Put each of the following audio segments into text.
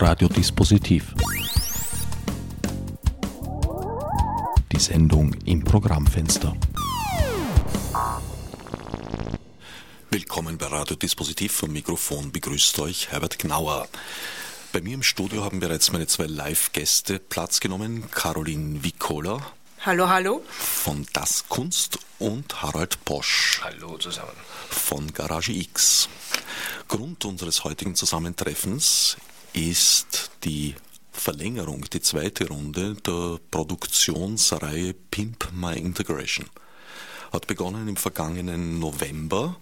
Radiodispositiv. Die Sendung im Programmfenster. Willkommen bei Radiodispositiv. Vom Mikrofon begrüßt euch Herbert Gnauer. Bei mir im Studio haben bereits meine zwei Live-Gäste Platz genommen. Caroline Vicola. Hallo, hallo. Von Das Kunst und Harald Bosch. Hallo zusammen. Von Garage X. Grund unseres heutigen Zusammentreffens ist die Verlängerung, die zweite Runde der Produktionsreihe Pimp My Integration. Hat begonnen im vergangenen November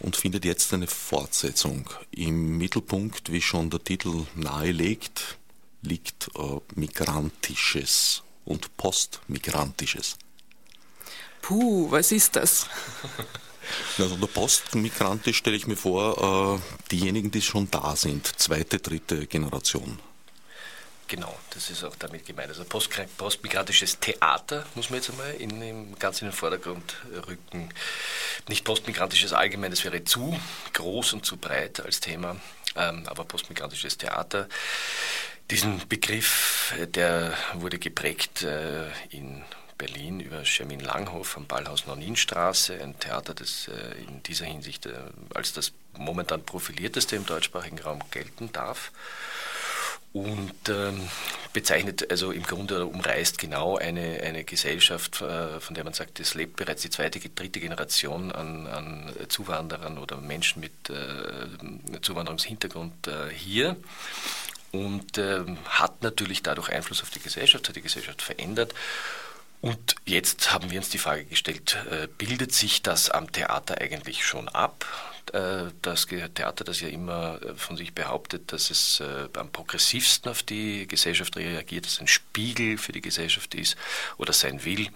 und findet jetzt eine Fortsetzung. Im Mittelpunkt, wie schon der Titel nahelegt, liegt äh, Migrantisches und Postmigrantisches. Puh, was ist das? Also der Postmigrantisch stelle ich mir vor, äh, diejenigen, die schon da sind, zweite, dritte Generation. Genau, das ist auch damit gemeint. Also post, postmigrantisches Theater muss man jetzt einmal in, in, ganz in den Vordergrund rücken. Nicht postmigrantisches allgemein, das wäre zu groß und zu breit als Thema, ähm, aber postmigrantisches Theater. Diesen Begriff, der wurde geprägt äh, in Berlin über Schermin Langhof am Ballhaus Noninstraße, ein Theater, das äh, in dieser Hinsicht äh, als das momentan profilierteste im deutschsprachigen Raum gelten darf und ähm, bezeichnet, also im Grunde umreißt genau eine, eine Gesellschaft, äh, von der man sagt, es lebt bereits die zweite, dritte Generation an, an Zuwanderern oder Menschen mit Zuwanderungshintergrund hier und ähm, hat natürlich dadurch Einfluss auf die Gesellschaft, hat die Gesellschaft verändert. Und jetzt haben wir uns die Frage gestellt, äh, bildet sich das am Theater eigentlich schon ab? Äh, das Theater, das ja immer äh, von sich behauptet, dass es am progressivsten auf die Gesellschaft reagiert, dass es ein Spiegel für die Gesellschaft ist oder sein will.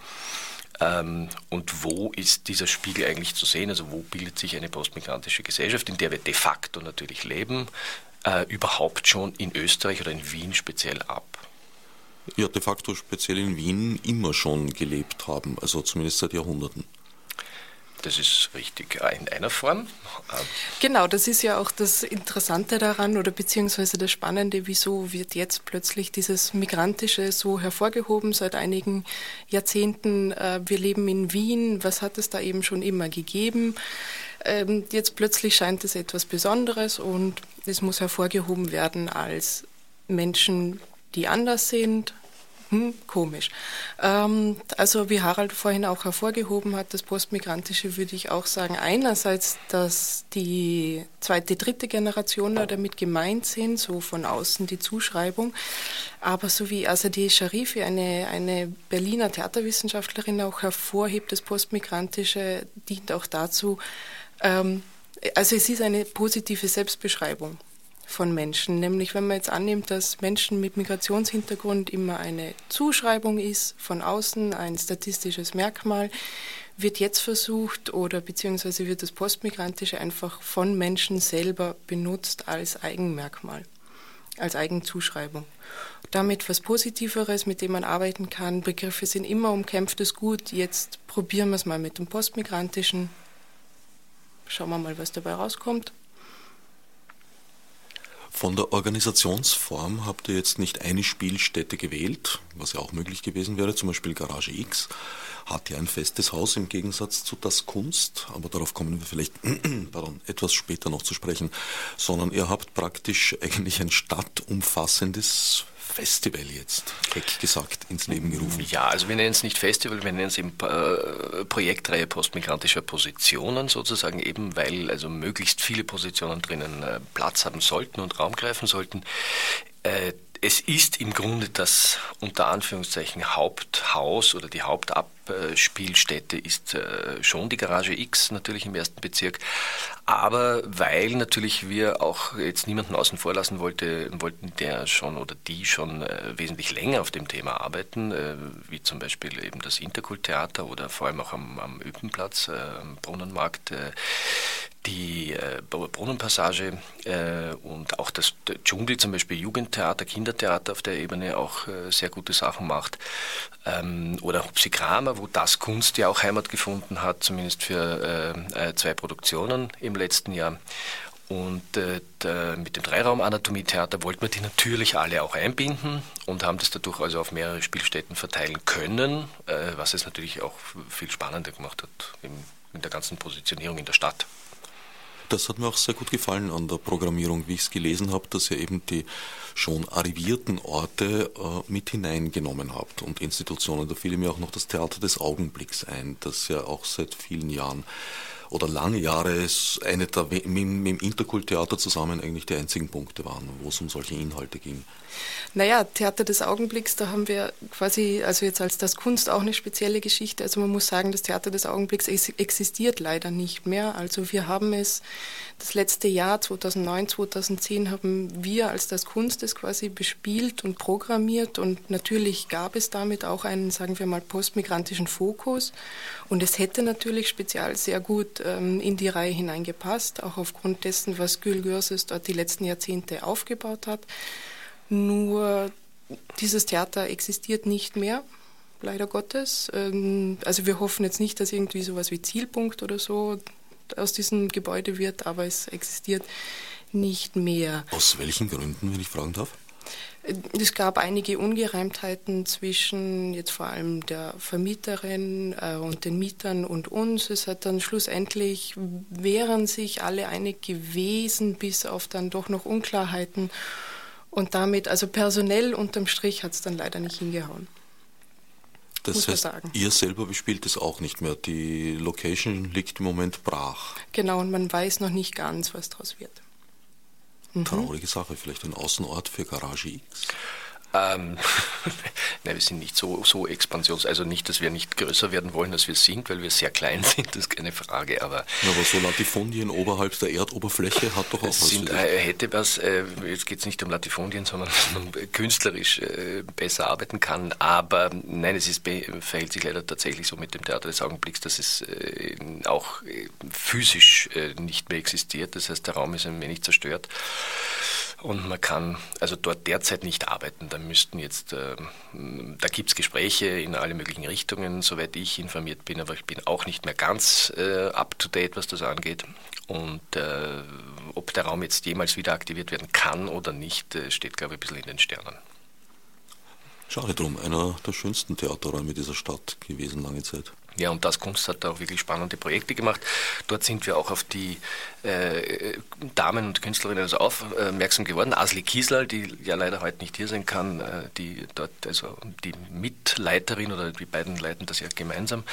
Ähm, und wo ist dieser Spiegel eigentlich zu sehen? Also wo bildet sich eine postmigrantische Gesellschaft, in der wir de facto natürlich leben, überhaupt schon in Österreich oder in Wien speziell ab? Ja, de facto speziell in Wien immer schon gelebt haben, also zumindest seit Jahrhunderten. Das ist richtig, in einer Form. Genau, das ist ja auch das Interessante daran oder beziehungsweise das Spannende, wieso wird jetzt plötzlich dieses Migrantische so hervorgehoben seit einigen Jahrzehnten. Äh, wir leben in Wien, was hat es da eben schon immer gegeben? Ähm, jetzt plötzlich scheint es etwas Besonderes und es muss hervorgehoben werden als Menschen, die anders sind, hm, komisch. Ähm, also wie Harald vorhin auch hervorgehoben hat, das Postmigrantische würde ich auch sagen, einerseits, dass die zweite, dritte Generation da damit gemeint sind, so von außen die Zuschreibung, aber so wie Azadeh Sharifi, eine, eine Berliner Theaterwissenschaftlerin, auch hervorhebt, das Postmigrantische dient auch dazu, ähm, also es ist eine positive Selbstbeschreibung von Menschen. Nämlich wenn man jetzt annimmt, dass Menschen mit Migrationshintergrund immer eine Zuschreibung ist, von außen ein statistisches Merkmal, wird jetzt versucht oder beziehungsweise wird das Postmigrantische einfach von Menschen selber benutzt als Eigenmerkmal, als Eigenzuschreibung. Damit was Positiveres, mit dem man arbeiten kann. Begriffe sind immer umkämpftes Gut. Jetzt probieren wir es mal mit dem Postmigrantischen. Schauen wir mal, was dabei rauskommt. Von der Organisationsform habt ihr jetzt nicht eine Spielstätte gewählt, was ja auch möglich gewesen wäre, zum Beispiel Garage X hat ja ein festes Haus im Gegensatz zu das Kunst, aber darauf kommen wir vielleicht pardon, etwas später noch zu sprechen, sondern ihr habt praktisch eigentlich ein stadtumfassendes Festival jetzt, keck gesagt, ins Leben gerufen? Ja, also wir nennen es nicht Festival, wir nennen es eben äh, Projektreihe postmigrantischer Positionen sozusagen, eben weil also möglichst viele Positionen drinnen äh, Platz haben sollten und Raum greifen sollten. Äh, es ist im Grunde das unter Anführungszeichen Haupthaus oder die Hauptabspielstätte ist äh, schon die Garage X natürlich im ersten Bezirk. Aber weil natürlich wir auch jetzt niemanden außen vor lassen wollte, wollten, der schon oder die schon äh, wesentlich länger auf dem Thema arbeiten, äh, wie zum Beispiel eben das Interkulttheater oder vor allem auch am, am Üpenplatz, am Brunnenmarkt, die Brunnenpassage und auch das Dschungel, zum Beispiel Jugendtheater, Kindertheater auf der Ebene auch sehr gute Sachen macht. Ähm, oder Hupsikrama, wo das Kunst ja auch Heimat gefunden hat, zumindest für äh, äh, zwei Produktionen im letzten Jahr. Und äh, mit dem Dreiraum-Anatomie-Theater wollten wir die natürlich alle auch einbinden und haben das dadurch also auf mehrere Spielstätten verteilen können, äh, was es natürlich auch viel spannender gemacht hat in, in der ganzen Positionierung in der Stadt. Das hat mir auch sehr gut gefallen an der Programmierung, wie ich es gelesen habe, dass ihr eben die schon arrivierten Orte äh, mit hineingenommen habt und Institutionen. Da fiel mir auch noch das Theater des Augenblicks ein, das ja auch seit vielen Jahren oder lange Jahre eine der, mit, mit dem Interkulttheater zusammen eigentlich die einzigen Punkte waren, wo es um solche Inhalte ging. Naja, Theater des Augenblicks, da haben wir quasi, also jetzt als das Kunst auch eine spezielle Geschichte. Also man muss sagen, das Theater des Augenblicks existiert leider nicht mehr. Also wir haben es das letzte Jahr, 2009, 2010, haben wir als das Kunst es quasi bespielt und programmiert und natürlich gab es damit auch einen, sagen wir mal, postmigrantischen Fokus und es hätte natürlich speziell sehr gut ähm, in die Reihe hineingepasst, auch aufgrund dessen, was Gül Görses dort die letzten Jahrzehnte aufgebaut hat. Nur dieses Theater existiert nicht mehr, leider Gottes. Ähm, also wir hoffen jetzt nicht, dass irgendwie sowas wie Zielpunkt oder so aus diesem Gebäude wird, aber es existiert nicht mehr. Aus welchen Gründen, wenn ich fragen darf? Es gab einige Ungereimtheiten zwischen jetzt vor allem der Vermieterin äh, und den Mietern und uns. Es hat dann schlussendlich, wären sich alle einig gewesen, bis auf dann doch noch Unklarheiten. Und damit, also personell unterm Strich hat es dann leider nicht hingehauen. Das heißt, ihr selber bespielt es auch nicht mehr. Die Location liegt im Moment brach. Genau, und man weiß noch nicht ganz, was daraus wird. Mhm. Traurige Sache, vielleicht ein Außenort für Garage X. Ähm, nein, wir sind nicht so, so expansions, also nicht, dass wir nicht größer werden wollen, als wir sind, weil wir sehr klein sind, das ist keine Frage. Aber, aber so Latifundien oberhalb der Erdoberfläche hat doch auch was. Sind, äh, hätte was, äh, jetzt geht es nicht um Latifundien, sondern dass man künstlerisch äh, besser arbeiten kann. Aber nein, es ist, verhält sich leider tatsächlich so mit dem Theater des Augenblicks, dass es äh, auch äh, physisch äh, nicht mehr existiert. Das heißt, der Raum ist ein wenig zerstört. Und man kann also dort derzeit nicht arbeiten. Da müssten jetzt, äh, da gibt es Gespräche in alle möglichen Richtungen, soweit ich informiert bin, aber ich bin auch nicht mehr ganz äh, up to date, was das angeht. Und äh, ob der Raum jetzt jemals wieder aktiviert werden kann oder nicht, äh, steht, glaube ich, ein bisschen in den Sternen. Schade drum, einer der schönsten Theaterräume dieser Stadt gewesen lange Zeit. Ja, und das Kunst hat da auch wirklich spannende Projekte gemacht. Dort sind wir auch auf die äh, Damen und Künstlerinnen also aufmerksam geworden. Asli Kiesler, die ja leider heute nicht hier sein kann, äh, die dort, also die Mitleiterin oder die beiden leiten das ja gemeinsam,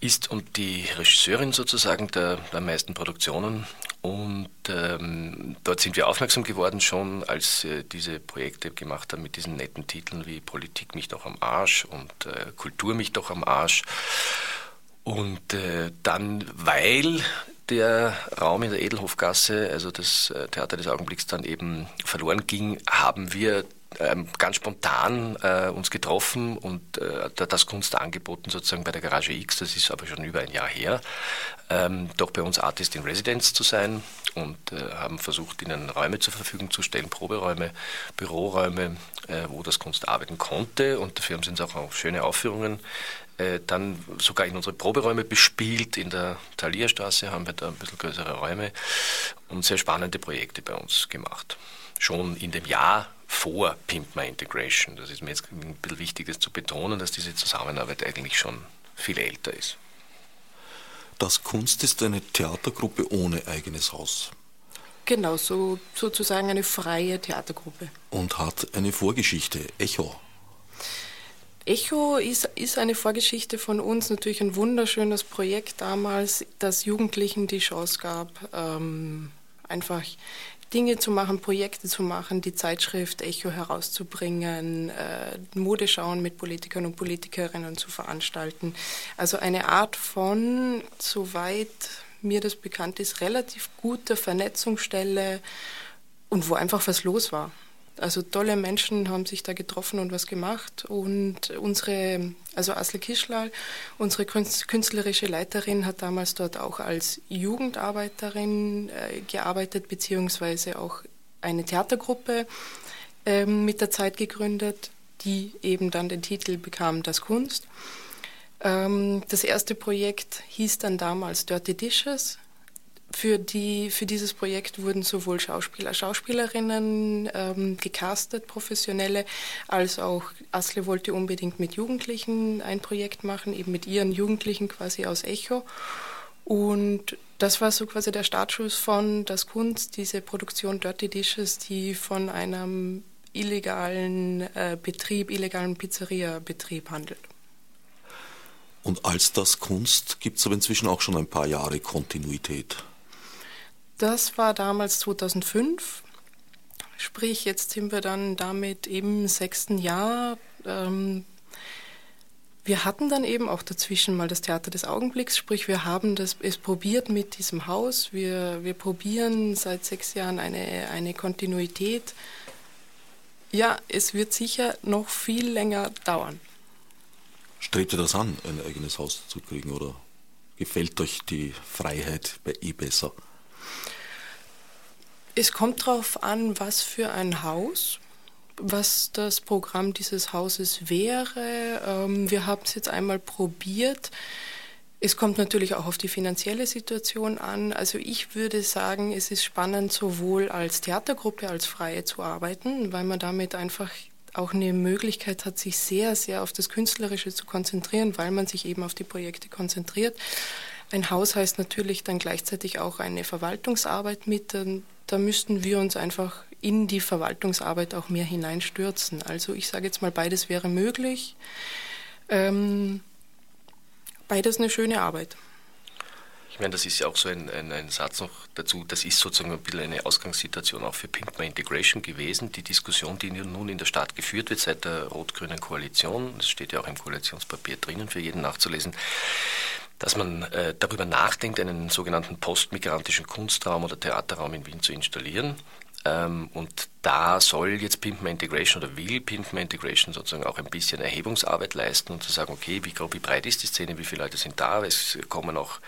ist und die Regisseurin sozusagen der, der meisten Produktionen. Und ähm, dort sind wir aufmerksam geworden schon, als äh, diese Projekte gemacht haben mit diesen netten Titeln wie Politik mich doch am Arsch und äh, Kultur mich doch am Arsch. Und äh, dann, weil der Raum in der Edelhofgasse, also das äh, Theater des Augenblicks, dann eben verloren ging, haben wir ähm, ganz spontan äh, uns getroffen und äh, das Kunst angeboten sozusagen bei der Garage X, das ist aber schon über ein Jahr her, ähm, doch bei uns Artist in Residence zu sein und äh, haben versucht, ihnen Räume zur Verfügung zu stellen, Proberäume, Büroräume, äh, wo das Kunst arbeiten konnte und dafür haben sie uns auch, auch schöne Aufführungen äh, dann sogar in unsere Proberäume bespielt. In der Thalierstraße haben wir da ein bisschen größere Räume und sehr spannende Projekte bei uns gemacht. Schon in dem Jahr vor Pimp My Integration. Das ist mir jetzt ein bisschen wichtig, das zu betonen, dass diese Zusammenarbeit eigentlich schon viel älter ist. Das Kunst ist eine Theatergruppe ohne eigenes Haus. Genau, so, sozusagen eine freie Theatergruppe. Und hat eine Vorgeschichte, Echo. Echo ist, ist eine Vorgeschichte von uns, natürlich ein wunderschönes Projekt damals, das Jugendlichen die Chance gab, ähm, einfach Dinge zu machen, Projekte zu machen, die Zeitschrift Echo herauszubringen, äh, Modeschauen mit Politikern und Politikerinnen zu veranstalten. Also eine Art von, soweit mir das bekannt ist, relativ guter Vernetzungsstelle und wo einfach was los war. Also tolle Menschen haben sich da getroffen und was gemacht. Und unsere, also Asle Kischlal, unsere künstlerische Leiterin, hat damals dort auch als Jugendarbeiterin äh, gearbeitet, beziehungsweise auch eine Theatergruppe äh, mit der Zeit gegründet, die eben dann den Titel bekam Das Kunst. Ähm, das erste Projekt hieß dann damals Dirty Dishes für, die, für dieses Projekt wurden sowohl Schauspieler, Schauspielerinnen ähm, gecastet, professionelle, als auch Asle wollte unbedingt mit Jugendlichen ein Projekt machen, eben mit ihren Jugendlichen quasi aus Echo. Und das war so quasi der Startschuss von Das Kunst, diese Produktion Dirty Dishes, die von einem illegalen äh, Betrieb, illegalen Pizzeria-Betrieb handelt. Und als das Kunst gibt es aber inzwischen auch schon ein paar Jahre Kontinuität. Das war damals 2005. Sprich, jetzt sind wir dann damit im sechsten Jahr. Ähm, wir hatten dann eben auch dazwischen mal das Theater des Augenblicks, sprich wir haben das, es probiert mit diesem Haus. Wir, wir probieren seit sechs Jahren eine, eine Kontinuität. Ja, es wird sicher noch viel länger dauern. Strebt ihr das an, ein eigenes Haus zu kriegen oder gefällt euch die Freiheit eh besser? Es kommt darauf an, was für ein Haus, was das Programm dieses Hauses wäre. Ähm, wir haben es jetzt einmal probiert. Es kommt natürlich auch auf die finanzielle Situation an. Also ich würde sagen, es ist spannend, sowohl als Theatergruppe als Freie zu arbeiten, weil man damit einfach auch eine Möglichkeit hat, sich sehr, sehr auf das Künstlerische zu konzentrieren, weil man sich eben auf die Projekte konzentriert. Ein Haus heißt natürlich dann gleichzeitig auch eine Verwaltungsarbeit mit. Da müssten wir uns einfach in die Verwaltungsarbeit auch mehr hineinstürzen. Also ich sage jetzt mal, beides wäre möglich. Ähm, beides eine schöne Arbeit. Ich meine, das ist ja auch so ein, ein, ein, Satz noch dazu, das ist sozusagen ein bisschen eine Ausgangssituation auch für Pinkma Integration gewesen. Die Diskussion, die nun in der Stadt geführt wird seit der rot-grünen Koalition, das steht ja auch im Koalitionspapier drinnen für jeden nachzulesen, dass man äh, darüber nachdenkt, einen sogenannten postmigrantischen Kunstraum oder Theaterraum in Wien zu installieren. Ähm, und da soll jetzt Pimpma Integration oder will Pimpma Integration sozusagen auch ein bisschen Erhebungsarbeit leisten und zu sagen, okay, wie, wie breit ist die Szene, wie viele Leute sind da? Es kommen auch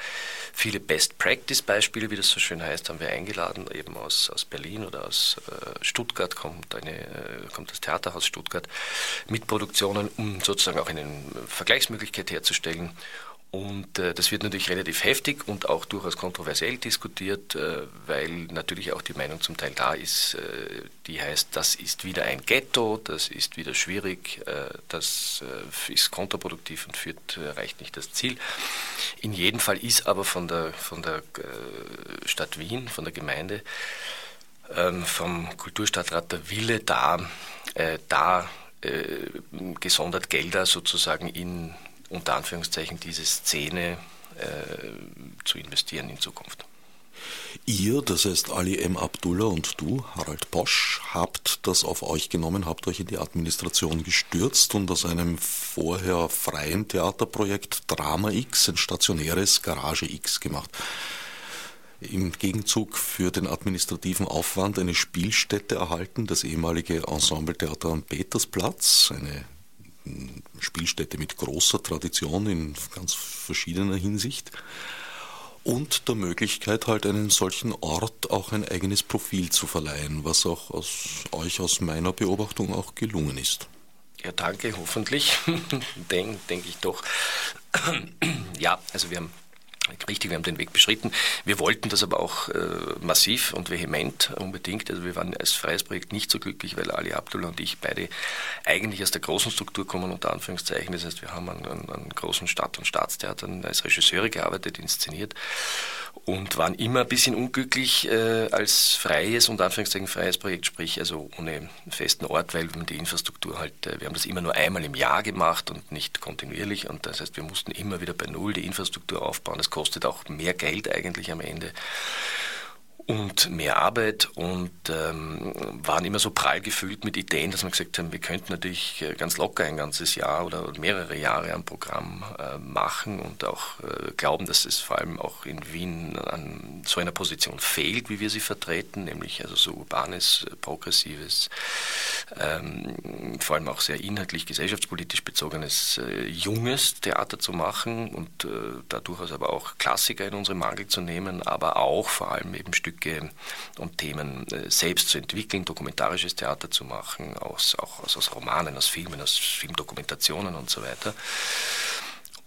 viele Best-Practice-Beispiele, wie das so schön heißt, haben wir eingeladen, eben aus, aus Berlin oder aus äh, Stuttgart kommt, eine, äh, kommt das Theaterhaus Stuttgart mit Produktionen, um sozusagen auch eine Vergleichsmöglichkeit herzustellen. Und äh, das wird natürlich relativ heftig und auch durchaus kontroversiell diskutiert, äh, weil natürlich auch die Meinung zum Teil da ist, äh, die heißt, das ist wieder ein Ghetto, das ist wieder schwierig, äh, das äh, ist kontraproduktiv und führt, erreicht nicht das Ziel. In jedem Fall ist aber von der, von der äh, Stadt Wien, von der Gemeinde, ähm, vom Kulturstadtrat der Wille da, da gesondert Gelder sozusagen in unter Anführungszeichen diese Szene äh, zu investieren in Zukunft. Ihr, das heißt Ali M. Abdullah und du, Harald Bosch, habt das auf euch genommen, habt euch in die Administration gestürzt und aus einem vorher freien Theaterprojekt Drama X ein stationäres Garage X gemacht. Im Gegenzug für den administrativen Aufwand eine Spielstätte erhalten, das ehemalige Ensembletheater am Petersplatz, eine Spielstätte mit großer Tradition in ganz verschiedener Hinsicht und der Möglichkeit halt einen solchen Ort auch ein eigenes Profil zu verleihen, was auch aus euch aus meiner Beobachtung auch gelungen ist. Ja, danke, hoffentlich, denke denk ich doch. ja, also wir haben Richtig, wir haben den Weg beschritten. Wir wollten das aber auch äh, massiv und vehement unbedingt. Also wir waren als freies Projekt nicht so glücklich, weil Ali Abdullah und ich beide eigentlich aus der großen Struktur kommen, unter Anführungszeichen. Das heißt, wir haben an, an, an großen Stadt- und Staatstheatern als Regisseure gearbeitet, inszeniert und waren immer ein bisschen unglücklich äh, als freies und Anführungszeichen freies Projekt, sprich also ohne festen Ort, weil die Infrastruktur halt, äh, wir haben das immer nur einmal im Jahr gemacht und nicht kontinuierlich und das heißt, wir mussten immer wieder bei Null die Infrastruktur aufbauen. Das kostet auch mehr Geld eigentlich am Ende und mehr Arbeit und ähm, waren immer so prall gefüllt mit Ideen, dass wir gesagt haben, wir könnten natürlich äh, ganz locker ein ganzes Jahr oder mehrere Jahre am Programm äh, machen und auch äh, glauben, dass es vor allem auch in Wien an so einer Position fehlt, wie wir sie vertreten, nämlich also so urbanes, progressives, ähm, vor allem auch sehr inhaltlich gesellschaftspolitisch bezogenes äh, junges Theater zu machen und äh, da durchaus aber auch Klassiker in unsere Mangel zu nehmen, aber auch vor allem eben Stücke Stücke und Themen äh, selbst zu entwickeln, dokumentarisches Theater zu machen, aus, auch aus, aus Romanen, aus Filmen, aus Filmdokumentationen und so weiter.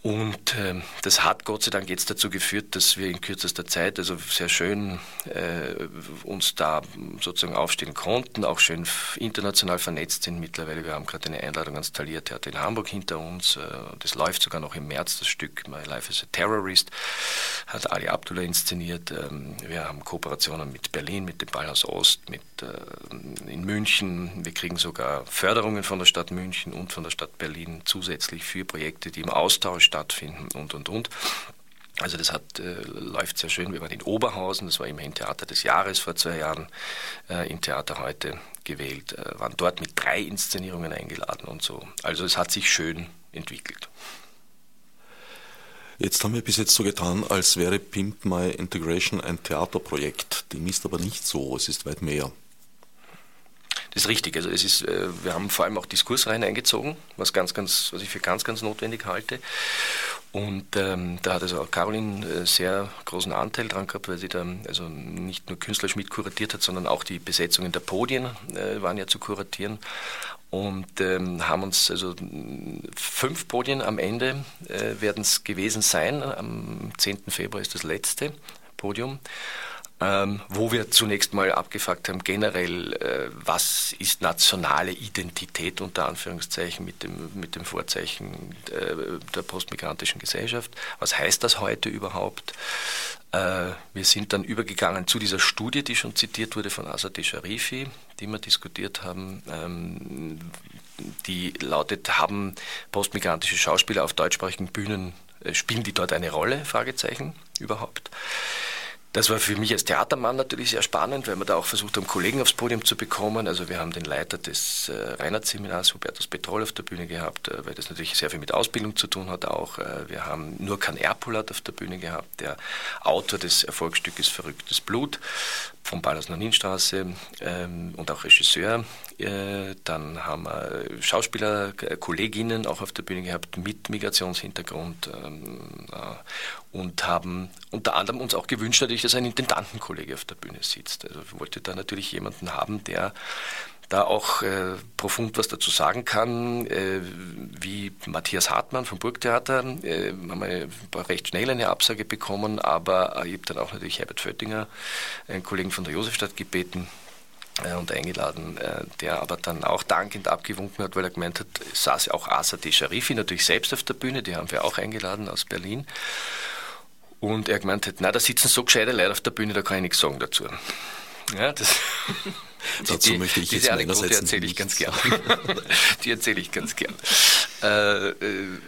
Und äh, das hat Gott sei Dank jetzt dazu geführt, dass wir in kürzester Zeit, also sehr schön äh, uns da sozusagen aufstehen konnten, auch schön international vernetzt sind mittlerweile. Wir haben gerade eine Einladung ans Taliertheater in Hamburg hinter uns. Äh, das läuft sogar noch im März, das Stück My Life as a Terrorist, hat Ali Abdullah inszeniert. Ähm, wir haben Kooperationen mit Berlin, mit dem Ballhaus Ost, mit äh, in München. Wir kriegen sogar Förderungen von der Stadt München und von der Stadt Berlin zusätzlich für Projekte, die im Austausch stattfinden und, und, und. Also das hat, äh, läuft sehr schön. Wir waren in Oberhausen, das war immerhin Theater des Jahres vor zwei Jahren, äh, im Theater heute gewählt, äh, waren dort mit drei Inszenierungen eingeladen und so. Also es hat sich schön entwickelt. Jetzt haben wir bis jetzt so getan, als wäre Pimp My Integration ein Theaterprojekt. Dem ist aber nicht so, es ist weit mehr. Das ist richtig. Also es ist, äh, wir haben vor allem auch Diskursreihen eingezogen, was ganz, ganz, was ich für ganz, ganz notwendig halte. Und ähm, da hat also auch Caroline äh, sehr großen Anteil dran gehabt, weil sie da also nicht nur künstlerisch mit kuratiert hat, sondern auch die Besetzungen der Podien äh, waren ja zu kuratieren. Und ähm, haben uns also fünf Podien am Ende äh, werden es gewesen sein. Am 10. Februar ist das letzte Podium ähm, wo wir zunächst mal abgefragt haben, generell, äh, was ist nationale Identität unter Anführungszeichen mit dem, mit dem Vorzeichen äh, der postmigrantischen Gesellschaft. Was heißt das heute überhaupt? Äh, wir sind dann übergegangen zu dieser Studie, die schon zitiert wurde von Asad Sharifi, die wir diskutiert haben. Ähm, die lautet, haben postmigrantische Schauspieler auf deutschsprachigen Bühnen, äh, spielen die dort eine Rolle? Fragezeichen überhaupt. Das war für mich als Theatermann natürlich sehr spannend, weil wir da auch versucht haben, Kollegen aufs Podium zu bekommen. Also wir haben den Leiter des äh, Reinhardt-Seminars, Hubertus Petrol, auf der Bühne gehabt, äh, weil das natürlich sehr viel mit Ausbildung zu tun hat auch. Äh, wir haben Nurkan Erpolat auf der Bühne gehabt, der Autor des Erfolgsstückes Verrücktes Blut vom Palas Noninstraße ähm, und auch Regisseur. Äh, dann haben wir Schauspieler, Kolleginnen auch auf der Bühne gehabt mit Migrationshintergrund ähm, äh, und haben unter anderem uns auch gewünscht, natürlich, dass ein Intendantenkollege auf der Bühne sitzt. Also wollte da natürlich jemanden haben, der da auch äh, profund was dazu sagen kann, äh, wie Matthias Hartmann vom Burgtheater, äh, haben wir recht schnell eine Absage bekommen, aber ich habe dann auch natürlich Herbert Föttinger, einen Kollegen von der Josefstadt gebeten, äh, und eingeladen, äh, der aber dann auch dankend abgewunken hat, weil er gemeint hat, saß ja auch Asa de Sharifi natürlich selbst auf der Bühne, die haben wir auch eingeladen aus Berlin. Und er gemeint hat, na, da sitzen so gescheite Leute auf der Bühne, da kann ich nichts sagen dazu. Ja, das Dazu die, möchte ich diese jetzt Anekdote erzähle ich ganz gern. die erzähle ich ganz gern. Äh,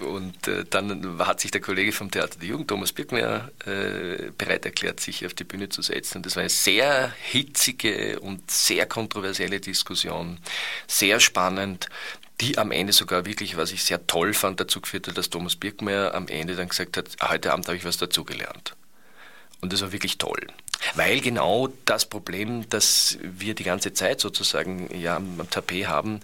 und äh, dann hat sich der Kollege vom Theater der Jugend, Thomas Birkmeier, äh, bereit erklärt, sich auf die Bühne zu setzen. Und das war eine sehr hitzige und sehr kontroversielle Diskussion, sehr spannend die am Ende sogar wirklich, was ich sehr toll fand, dazu geführt hat, dass Thomas Birkmeier am Ende dann gesagt hat, heute Abend habe ich was dazugelernt. Und das war wirklich toll. Weil genau das Problem, das wir die ganze Zeit sozusagen ja, am Tapet haben,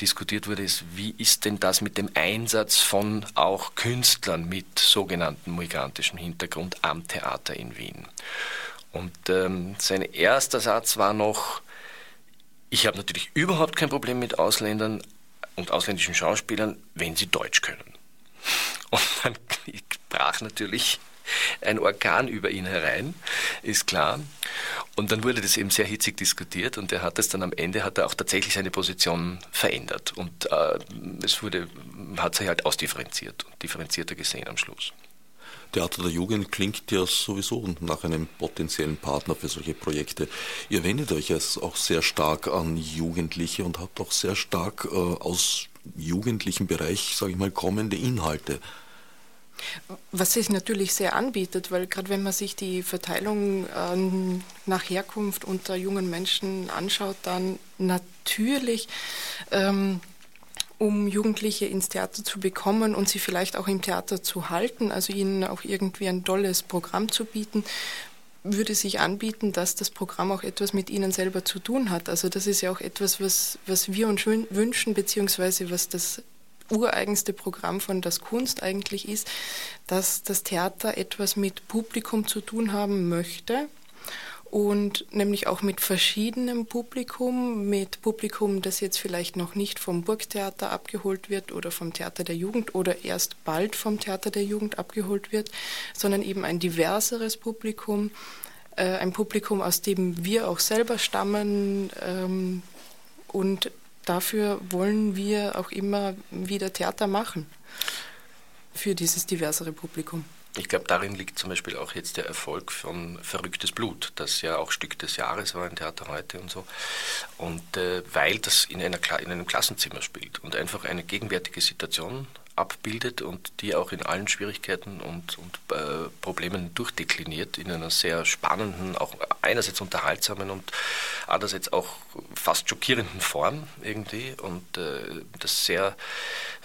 diskutiert wurde, ist, wie ist denn das mit dem Einsatz von auch Künstlern mit sogenannten migrantischem Hintergrund am Theater in Wien? Und ähm, sein erster Satz war noch, ich habe natürlich überhaupt kein Problem mit Ausländern und ausländischen Schauspielern, wenn sie Deutsch können. Und dann brach natürlich ein Orkan über ihn herein, ist klar. Und dann wurde das eben sehr hitzig diskutiert und er hat es dann am Ende, hat er auch tatsächlich seine Position verändert und äh, es wurde, hat sich halt ausdifferenziert und differenzierter gesehen am Schluss. Theater der Jugend klingt ja sowieso nach einem potenziellen Partner für solche Projekte. Ihr wendet euch jetzt auch sehr stark an Jugendliche und habt auch sehr stark äh, aus jugendlichen Bereich, sage ich mal, kommende Inhalte. Was sich natürlich sehr anbietet, weil gerade wenn man sich die Verteilung äh, nach Herkunft unter jungen Menschen anschaut, dann natürlich, ähm, um Jugendliche ins Theater zu bekommen und sie vielleicht auch im Theater zu halten, also ihnen auch irgendwie ein tolles Programm zu bieten, würde sich anbieten, dass das Programm auch etwas mit Ihnen selber zu tun hat. Also das ist ja auch etwas, was, was wir uns wünschen, beziehungsweise was das ureigenste Programm von Das Kunst eigentlich ist, dass das Theater etwas mit Publikum zu tun haben möchte und nämlich auch mit verschiedenem Publikum, mit Publikum, das jetzt vielleicht noch nicht vom Burgtheater abgeholt wird oder vom Theater der Jugend oder erst bald vom Theater der Jugend abgeholt wird, sondern eben ein diverseres Publikum, äh, ein Publikum, aus dem wir auch selber stammen ähm, und dafür wollen wir auch immer wieder Theater machen für dieses diversere Publikum. Ich glaube, darin liegt zum Beispiel auch jetzt der Erfolg von Verrücktes Blut, das ja auch Stück des Jahres war im Theater heute und so. Und äh, weil das in, einer, in einem Klassenzimmer spielt und einfach eine gegenwärtige Situation abbildet und die auch in allen Schwierigkeiten und, und äh, Problemen durchdekliniert in einer sehr spannenden, auch einerseits unterhaltsamen und andererseits auch fast schockierenden Form irgendwie und äh, das sehr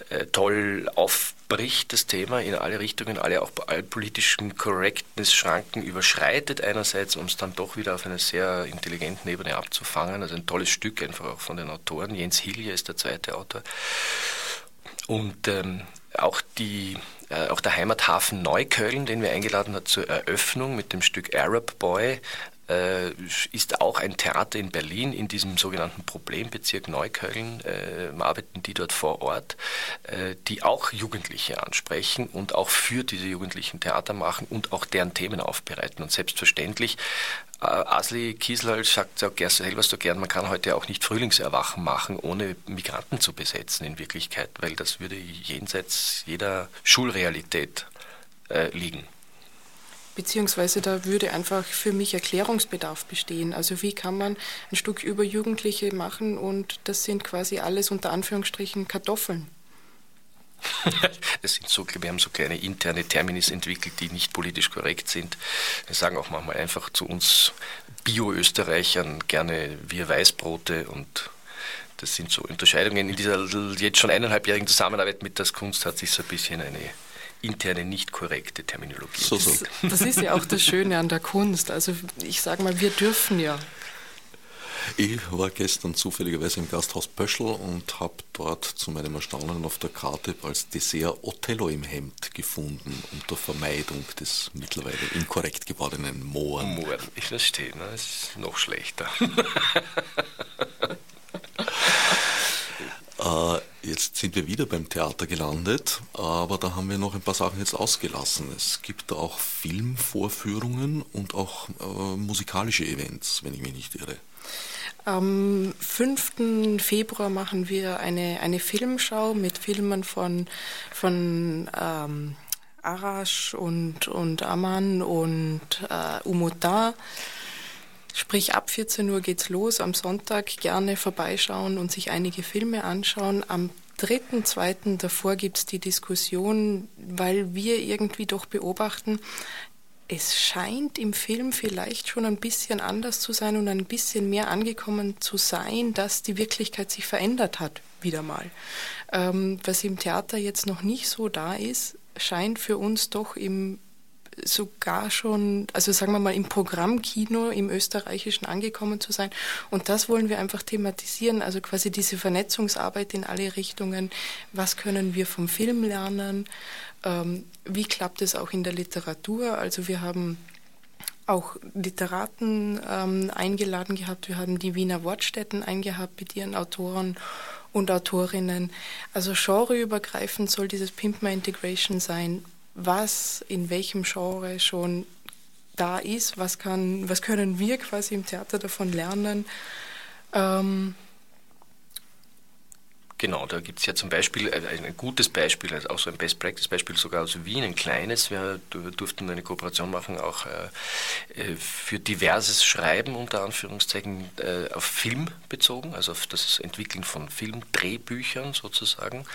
äh, toll aufbricht, das Thema in alle Richtungen, alle auch alle politischen Correctness-Schranken überschreitet einerseits, um es dann doch wieder auf einer sehr intelligenten Ebene abzufangen. Also ein tolles Stück einfach auch von den Autoren. Jens Hilje ist der zweite Autor. Und ähm, auch, die, äh, auch der Heimathafen Neukölln, den wir eingeladen haben zur Eröffnung mit dem Stück Arab Boy, äh, ist auch ein Theater in Berlin, in diesem sogenannten Problembezirk Neukölln, äh, arbeiten die dort vor Ort, äh, die auch Jugendliche ansprechen und auch für diese Jugendlichen Theater machen und auch deren Themen aufbereiten. Und selbstverständlich äh, Asli Kiesel sagt auch selber so gern, man kann heute auch nicht Frühlingserwachen machen, ohne Migranten zu besetzen in Wirklichkeit, weil das würde jenseits jeder Schulrealität äh, liegen. Beziehungsweise da würde einfach für mich Erklärungsbedarf bestehen. Also wie kann man ein Stück über Jugendliche machen und das sind quasi alles unter Anführungsstrichen Kartoffeln. Das sind so, wir haben so kleine interne Terminis entwickelt, die nicht politisch korrekt sind. Wir sagen auch manchmal einfach zu uns Bio-Österreichern gerne wir Weißbrote und das sind so Unterscheidungen. In dieser jetzt schon eineinhalbjährigen Zusammenarbeit mit das Kunst hat sich so ein bisschen eine interne, nicht korrekte Terminologie. So, so. Das, das ist ja auch das Schöne an der Kunst. Also ich sage mal, wir dürfen ja. Ich war gestern zufälligerweise im Gasthaus Pöschl und habe dort zu meinem Erstaunen auf der Karte als Dessert Othello im Hemd gefunden, unter Vermeidung des mittlerweile inkorrekt gewordenen Mohren. Mohren, ich verstehe, ne? das ist noch schlechter. Äh, jetzt sind wir wieder beim Theater gelandet, aber da haben wir noch ein paar Sachen jetzt ausgelassen. Es gibt auch Filmvorführungen und auch äh, musikalische Events, wenn ich mich nicht irre. Am 5. Februar machen wir eine, eine Filmschau mit Filmen von, von ähm, Arash und, und Aman und äh, Umuta. Sprich, ab 14 Uhr geht's los. Am Sonntag gerne vorbeischauen und sich einige Filme anschauen. Am dritten, zweiten davor gibt's die Diskussion, weil wir irgendwie doch beobachten, es scheint im Film vielleicht schon ein bisschen anders zu sein und ein bisschen mehr angekommen zu sein, dass die Wirklichkeit sich verändert hat, wieder mal. Ähm, was im Theater jetzt noch nicht so da ist, scheint für uns doch im sogar schon, also sagen wir mal, im Programmkino im österreichischen angekommen zu sein. Und das wollen wir einfach thematisieren, also quasi diese Vernetzungsarbeit in alle Richtungen. Was können wir vom Film lernen? Ähm, wie klappt es auch in der Literatur? Also wir haben auch Literaten ähm, eingeladen gehabt. Wir haben die Wiener Wortstätten eingehabt mit ihren Autoren und Autorinnen. Also genreübergreifend soll dieses Pimpma Integration sein was in welchem Genre schon da ist, was, kann, was können wir quasi im Theater davon lernen. Ähm, Genau, da gibt es ja zum Beispiel äh, ein gutes Beispiel, also auch so ein Best-Practice-Beispiel sogar aus Wien, ein kleines. Wir durften eine Kooperation machen, auch äh, äh, für diverses Schreiben unter Anführungszeichen auf Film bezogen, also auf das Entwickeln von Filmdrehbüchern sozusagen.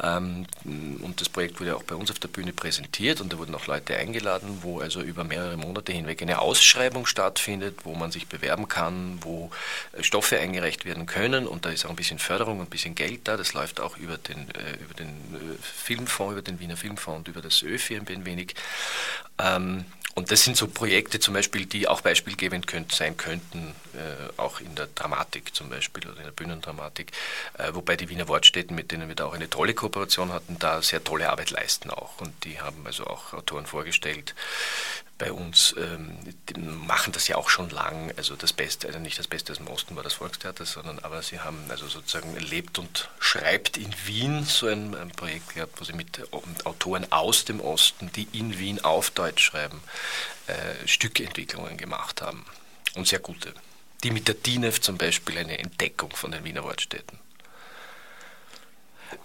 Ähm, und das Projekt wurde auch bei uns auf der Bühne präsentiert und da wurden auch Leute eingeladen, wo also über mehrere Monate hinweg eine Ausschreibung stattfindet, wo man sich bewerben kann, wo Stoffe eingereicht werden können und da ist auch ein bisschen Förderung und ein bisschen Geld Geld da. Das läuft auch über den, äh, über den äh, Filmfonds, über den Wiener Filmfonds und über das ÖFI ein wenig. Ähm, und das sind so Projekte zum Beispiel, die auch beispielgebend könnt, sein könnten, äh, auch in der Dramatik zum Beispiel oder in der Bühnendramatik, äh, wobei die Wiener Wortstätten, mit denen wir da auch eine tolle Kooperation hatten, da sehr tolle Arbeit leisten auch. Und die haben also auch Autoren vorgestellt, bei uns ähm, machen das ja auch schon lang. Also das Beste, also nicht das Beste aus dem Osten war das Volkstheater, sondern aber sie haben also sozusagen lebt und schreibt in Wien so ein, ein Projekt gehabt, wo sie mit Autoren aus dem Osten, die in Wien auf Deutsch schreiben, äh, Stückentwicklungen gemacht haben. Und sehr gute. Die mit der DINEF zum Beispiel eine Entdeckung von den Wiener Wortstädten.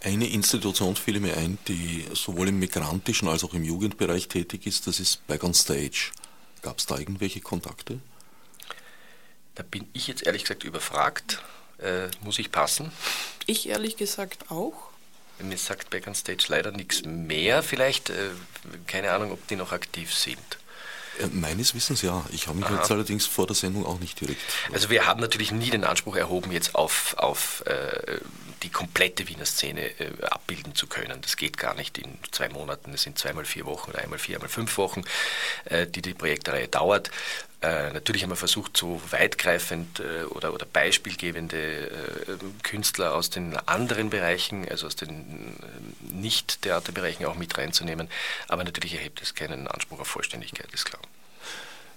Eine Institution fiel mir ein, die sowohl im migrantischen als auch im Jugendbereich tätig ist, das ist Back on Stage. Gab es da irgendwelche Kontakte? Da bin ich jetzt ehrlich gesagt überfragt. Äh, muss ich passen? Ich ehrlich gesagt auch. Mir sagt Back on Stage leider nichts mehr. Vielleicht, äh, keine Ahnung, ob die noch aktiv sind. Äh, meines Wissens ja. Ich habe mich Aha. jetzt allerdings vor der Sendung auch nicht direkt. Also wir haben natürlich nie den Anspruch erhoben, jetzt auf, auf äh, die komplette Wiener Szene äh, abbilden zu können. Das geht gar nicht in zwei Monaten. Es sind zweimal vier Wochen oder einmal vier, einmal fünf Wochen, äh, die die Projektreihe dauert. Äh, natürlich haben wir versucht, so weitgreifend äh, oder, oder beispielgebende äh, Künstler aus den anderen Bereichen, also aus den Nicht-Theaterbereichen auch mit reinzunehmen. Aber natürlich erhebt es keinen Anspruch auf Vollständigkeit, ist klar.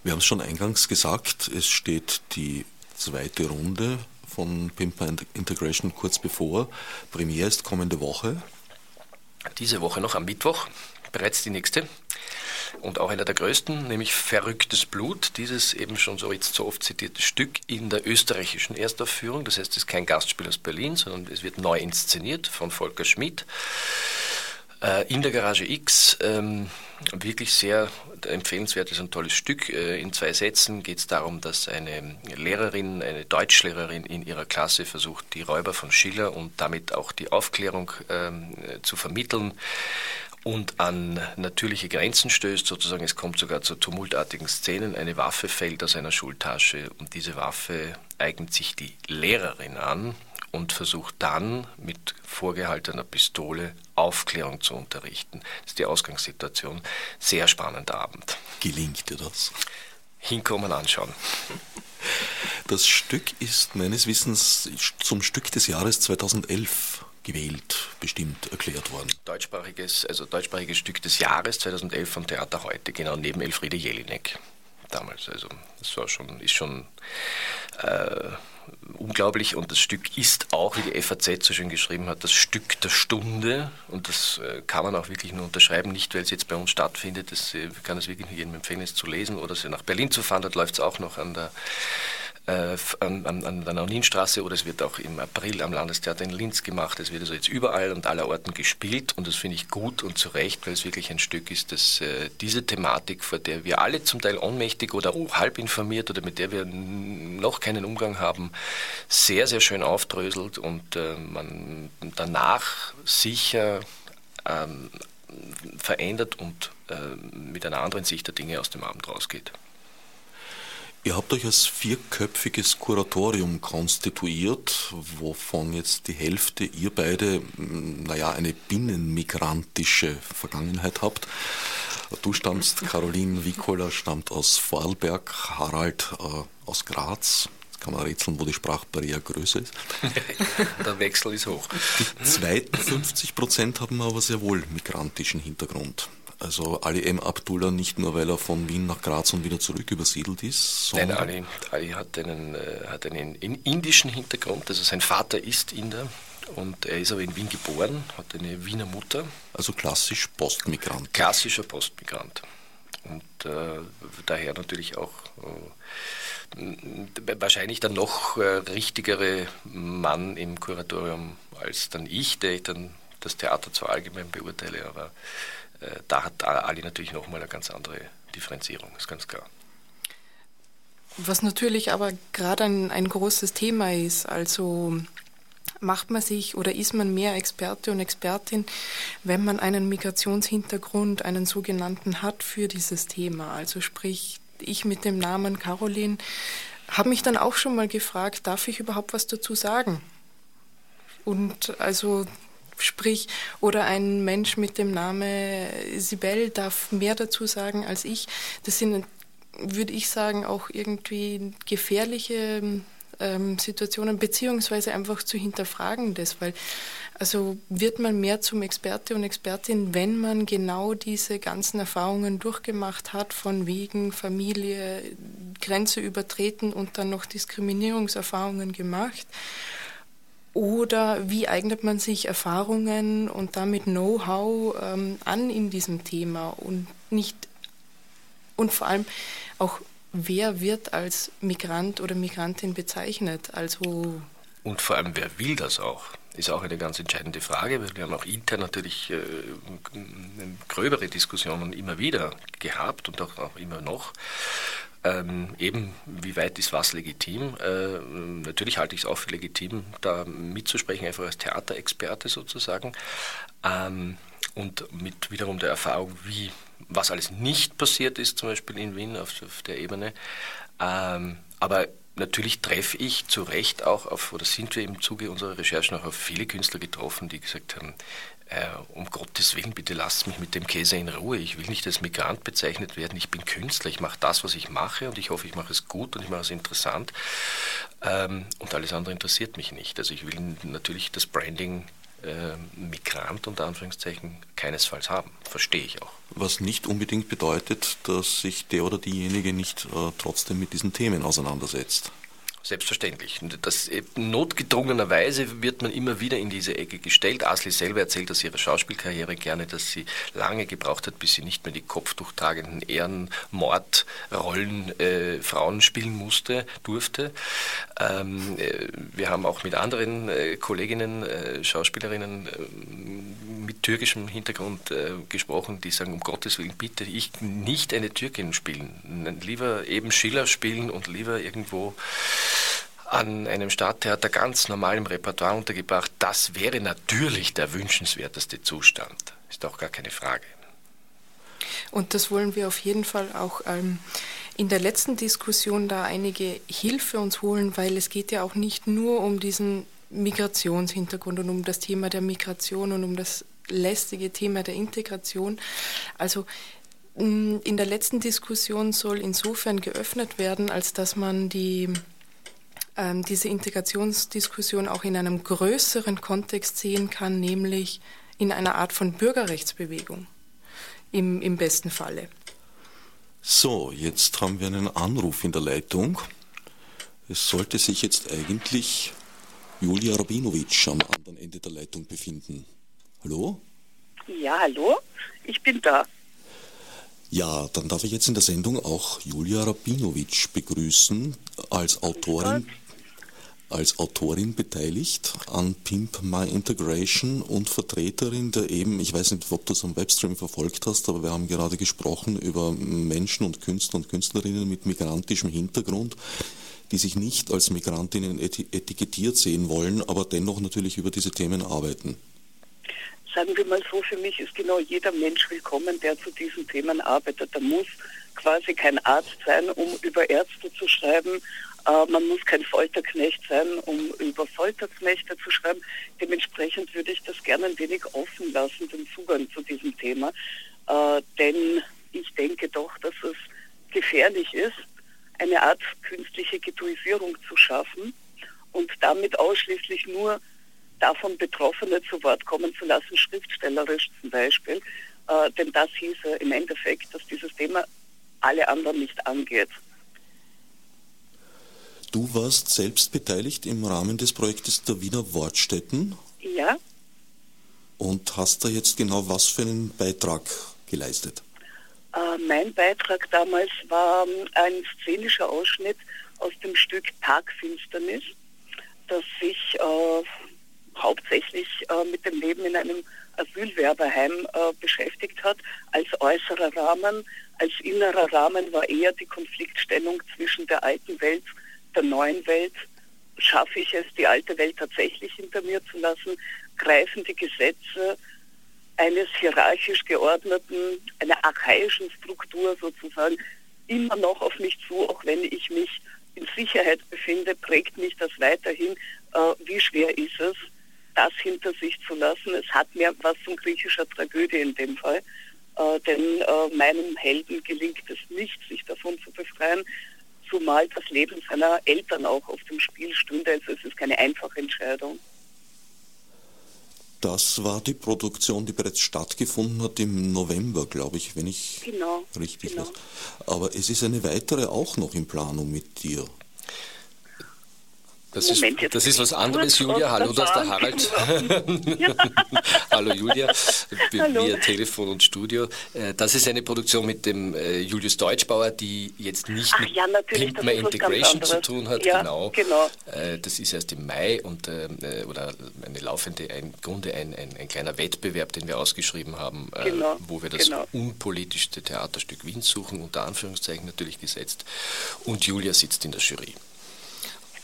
Wir haben es schon eingangs gesagt, es steht die zweite Runde von Pimper Integration kurz bevor. Premiere ist kommende Woche. Diese Woche noch am Mittwoch, bereits die nächste und auch einer der größten, nämlich Verrücktes Blut, dieses eben schon so jetzt so oft zitierte Stück in der österreichischen Erstaufführung. Das heißt, es ist kein Gastspiel aus Berlin, sondern es wird neu inszeniert von Volker Schmidt. Äh, in der Garage X, ähm, wirklich sehr empfehlenswertes und tolles Stück. Äh, in zwei Sätzen geht es darum, dass eine Lehrerin, eine Deutschlehrerin in ihrer Klasse versucht, die Räuber von Schiller und damit auch die Aufklärung ähm, zu vermitteln und an natürliche Grenzen stößt, sozusagen es kommt sogar zu tumultartigen Szenen, eine Waffe fällt aus einer Schultasche und diese Waffe eignet sich die Lehrerin an und versucht dann mit vorgehaltener Pistole Aufklärung zu unterrichten. Das ist die Ausgangssituation. Sehr spannender Abend. Gelingt dir das? Hinkommen, anschauen. Das Stück ist meines Wissens zum Stück des Jahres 2011 gewählt, bestimmt erklärt worden. Deutschsprachiges, also deutschsprachiges Stück des Jahres 2011 vom Theater heute, genau neben Elfriede Jelinek. Damals. Also das war schon, ist schon äh, unglaublich. Und das Stück ist auch, wie die FAZ so schön geschrieben hat, das Stück der Stunde. Und das äh, kann man auch wirklich nur unterschreiben, nicht weil es jetzt bei uns stattfindet, das äh, kann es wirklich jedem empfehlen, es zu lesen oder nach Berlin zu fahren, dort läuft es auch noch an der äh, an, an, der Nauninstraße oder es wird auch im April am Landestheater in Linz gemacht. Es wird also jetzt überall und aller Orten gespielt und das finde ich gut und zu Recht, weil es wirklich ein Stück ist, dass äh, diese Thematik, vor der wir alle zum Teil ohnmächtig oder halb informiert oder mit der wir noch keinen Umgang haben, sehr, sehr schön aufdröselt und äh, man danach sicher ähm, verändert und äh, mit einer anderen Sicht der Dinge aus dem Abend rausgeht. Ihr habt euch als vierköpfiges Kuratorium konstituiert, wovon jetzt die Hälfte ihr beide, hm, naja, eine binnenmigrantische Vergangenheit habt. Du stammst, Caroline Wikola stammt aus Vorarlberg, Harald äh, aus Graz. Jetzt kann man rätseln, wo die Sprachbarriere größer ist. Der Wechsel ist hoch. Die zweiten 50 Prozent haben aber sehr wohl migrantischen Hintergrund. Also Ali M. Abdullah nicht nur, weil er von Wien nach Graz und wieder zurück übersiedelt ist. Nein, Ali, Ali hat, einen, äh, hat einen indischen Hintergrund, also sein Vater ist Inder und er ist aber in Wien geboren, hat eine Wiener Mutter. Also klassisch Postmigrant. Klassischer Postmigrant. Und äh, daher natürlich auch äh, wahrscheinlich der noch äh, richtigere Mann im Kuratorium als dann ich, der ich dann das Theater zwar allgemein beurteile, aber da hat Ali natürlich nochmal eine ganz andere Differenzierung, ist ganz klar. Was natürlich aber gerade ein, ein großes Thema ist, also macht man sich oder ist man mehr Experte und Expertin, wenn man einen Migrationshintergrund, einen sogenannten hat für dieses Thema. Also sprich, ich mit dem Namen Caroline habe mich dann auch schon mal gefragt, darf ich überhaupt was dazu sagen? Und also Sprich, oder ein Mensch mit dem Namen Sibel darf mehr dazu sagen als ich. Das sind, würde ich sagen, auch irgendwie gefährliche ähm, Situationen, beziehungsweise einfach zu hinterfragen das, weil Also wird man mehr zum Experte und Expertin, wenn man genau diese ganzen Erfahrungen durchgemacht hat, von wegen Familie, Grenze übertreten und dann noch Diskriminierungserfahrungen gemacht? Oder wie eignet man sich Erfahrungen und damit Know-how ähm, an in diesem Thema und nicht und vor allem auch wer wird als Migrant oder Migrantin bezeichnet? Also und vor allem wer will das auch? Ist auch eine ganz entscheidende Frage, wir haben auch intern natürlich äh, gröbere Diskussionen immer wieder gehabt und auch, auch immer noch. Ähm, eben, wie weit ist was legitim? Äh, natürlich halte ich es auch für legitim, da mitzusprechen, einfach als Theaterexperte sozusagen. Ähm, und mit wiederum der Erfahrung, wie, was alles nicht passiert ist, zum Beispiel in Wien auf, auf der Ebene. Ähm, aber natürlich treffe ich zu Recht auch auf, oder sind wir im Zuge unserer Recherchen auch auf viele Künstler getroffen, die gesagt haben, äh, um Gottes Willen, bitte lasst mich mit dem Käse in Ruhe. Ich will nicht als Migrant bezeichnet werden. Ich bin Künstler. Ich mache das, was ich mache und ich hoffe, ich mache es gut und ich mache es interessant. Ähm, und alles andere interessiert mich nicht. Also ich will natürlich das Branding äh, Migrant unter Anführungszeichen keinesfalls haben. Verstehe ich auch. Was nicht unbedingt bedeutet, dass sich der oder diejenige nicht äh, trotzdem mit diesen Themen auseinandersetzt. Selbstverständlich. Das, äh, notgedrungenerweise wird man immer wieder in diese Ecke gestellt. Asli selber erzählt aus ihrer Schauspielkarriere gerne, dass sie lange gebraucht hat, bis sie nicht mehr die kopftuchtragenden Ehrenmordrollen äh, Frauen spielen musste, durfte. Ähm, äh, wir haben auch mit anderen äh, Kolleginnen, äh, Schauspielerinnen äh, mit türkischem Hintergrund gesprochen, die sagen, um Gottes Willen, bitte ich nicht eine Türkin spielen. Lieber eben Schiller spielen und lieber irgendwo an einem Stadttheater ganz normal im Repertoire untergebracht, das wäre natürlich der wünschenswerteste Zustand. Ist auch gar keine Frage. Und das wollen wir auf jeden Fall auch ähm, in der letzten Diskussion da einige Hilfe uns holen, weil es geht ja auch nicht nur um diesen Migrationshintergrund und um das Thema der Migration und um das lästige Thema der Integration. Also mm, in der letzten Diskussion soll insofern geöffnet werden, als dass man die ähm, diese Integrationsdiskussion auch in einem größeren Kontext sehen kann, nämlich in einer Art von Bürgerrechtsbewegung im, im besten Falle. So, jetzt haben wir einen Anruf in der Leitung. Es sollte sich jetzt eigentlich Julia Rabinovic am anderen Ende der Leitung befinden. Hallo? Ja, hallo, ich bin da. Ja, dann darf ich jetzt in der Sendung auch Julia Rabinovic begrüßen als Autorin als Autorin beteiligt an Pimp My Integration und Vertreterin der eben, ich weiß nicht, ob du es am Webstream verfolgt hast, aber wir haben gerade gesprochen über Menschen und Künstler und Künstlerinnen mit migrantischem Hintergrund, die sich nicht als Migrantinnen etikettiert sehen wollen, aber dennoch natürlich über diese Themen arbeiten. Sagen wir mal so, für mich ist genau jeder Mensch willkommen, der zu diesen Themen arbeitet. Da muss quasi kein Arzt sein, um über Ärzte zu schreiben, äh, man muss kein Folterknecht sein, um über Folterknechte zu schreiben. Dementsprechend würde ich das gerne ein wenig offen lassen, den Zugang zu diesem Thema. Äh, denn ich denke doch, dass es gefährlich ist, eine Art künstliche Ghettoisierung zu schaffen und damit ausschließlich nur davon Betroffene zu Wort kommen zu lassen, schriftstellerisch zum Beispiel. Äh, denn das hieße im Endeffekt, dass dieses Thema alle anderen nicht angeht. Du warst selbst beteiligt im Rahmen des Projektes der Wiener Wortstätten. Ja. Und hast da jetzt genau was für einen Beitrag geleistet? Äh, mein Beitrag damals war ähm, ein szenischer Ausschnitt aus dem Stück Tagfinsternis, das sich äh, hauptsächlich äh, mit dem Leben in einem Asylwerberheim äh, beschäftigt hat. Als äußerer Rahmen, als innerer Rahmen war eher die Konfliktstellung zwischen der alten Welt der neuen Welt schaffe ich es, die alte Welt tatsächlich hinter mir zu lassen, greifen die Gesetze eines hierarchisch geordneten, einer archaischen Struktur sozusagen immer noch auf mich zu, auch wenn ich mich in Sicherheit befinde, prägt mich das weiterhin. Äh, wie schwer ist es, das hinter sich zu lassen? Es hat mir was von griechischer Tragödie in dem Fall, äh, denn äh, meinem Helden gelingt es nicht, sich davon zu befreien zumal das Leben seiner Eltern auch auf dem Spiel stünde. Also es ist keine einfache Entscheidung. Das war die Produktion, die bereits stattgefunden hat im November, glaube ich, wenn ich genau, richtig genau. weiß. Aber es ist eine weitere auch noch in Planung mit dir. Das, Moment, ist, das ist was anderes, Julia. Hallo, das ist der Harald. Hallo, Julia. Hallo. Via Telefon und Studio. Äh, das ist eine Produktion mit dem äh, Julius Deutschbauer, die jetzt nicht Ach, mit ja, Pimpmer Integration zu tun hat. Ja, genau. genau. Äh, das ist erst im Mai und oder eine laufende, im Grunde ein, ein, ein, kleiner Wettbewerb, den wir ausgeschrieben haben, genau, wo wir das genau. unpolitischste Theaterstück Wien suchen, unter Anführungszeichen natürlich gesetzt. Und Julia sitzt in der Jury.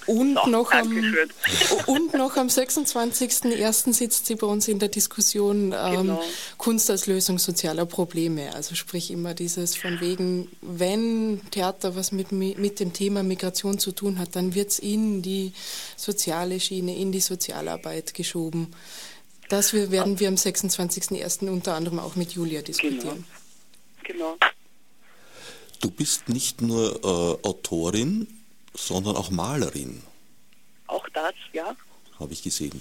Und, so, noch am, und noch am 26.01. sitzt sie bei uns in der Diskussion ähm, genau. Kunst als Lösung sozialer Probleme. Also sprich immer dieses von wegen, wenn Theater was mit, mit dem Thema Migration zu tun hat, dann wird es in die soziale Schiene, in die Sozialarbeit geschoben. Das werden wir am 26.01. unter anderem auch mit Julia diskutieren. Genau. genau. Du bist nicht nur äh, Autorin, sondern auch Malerin. Auch das, ja. Habe ich gesehen.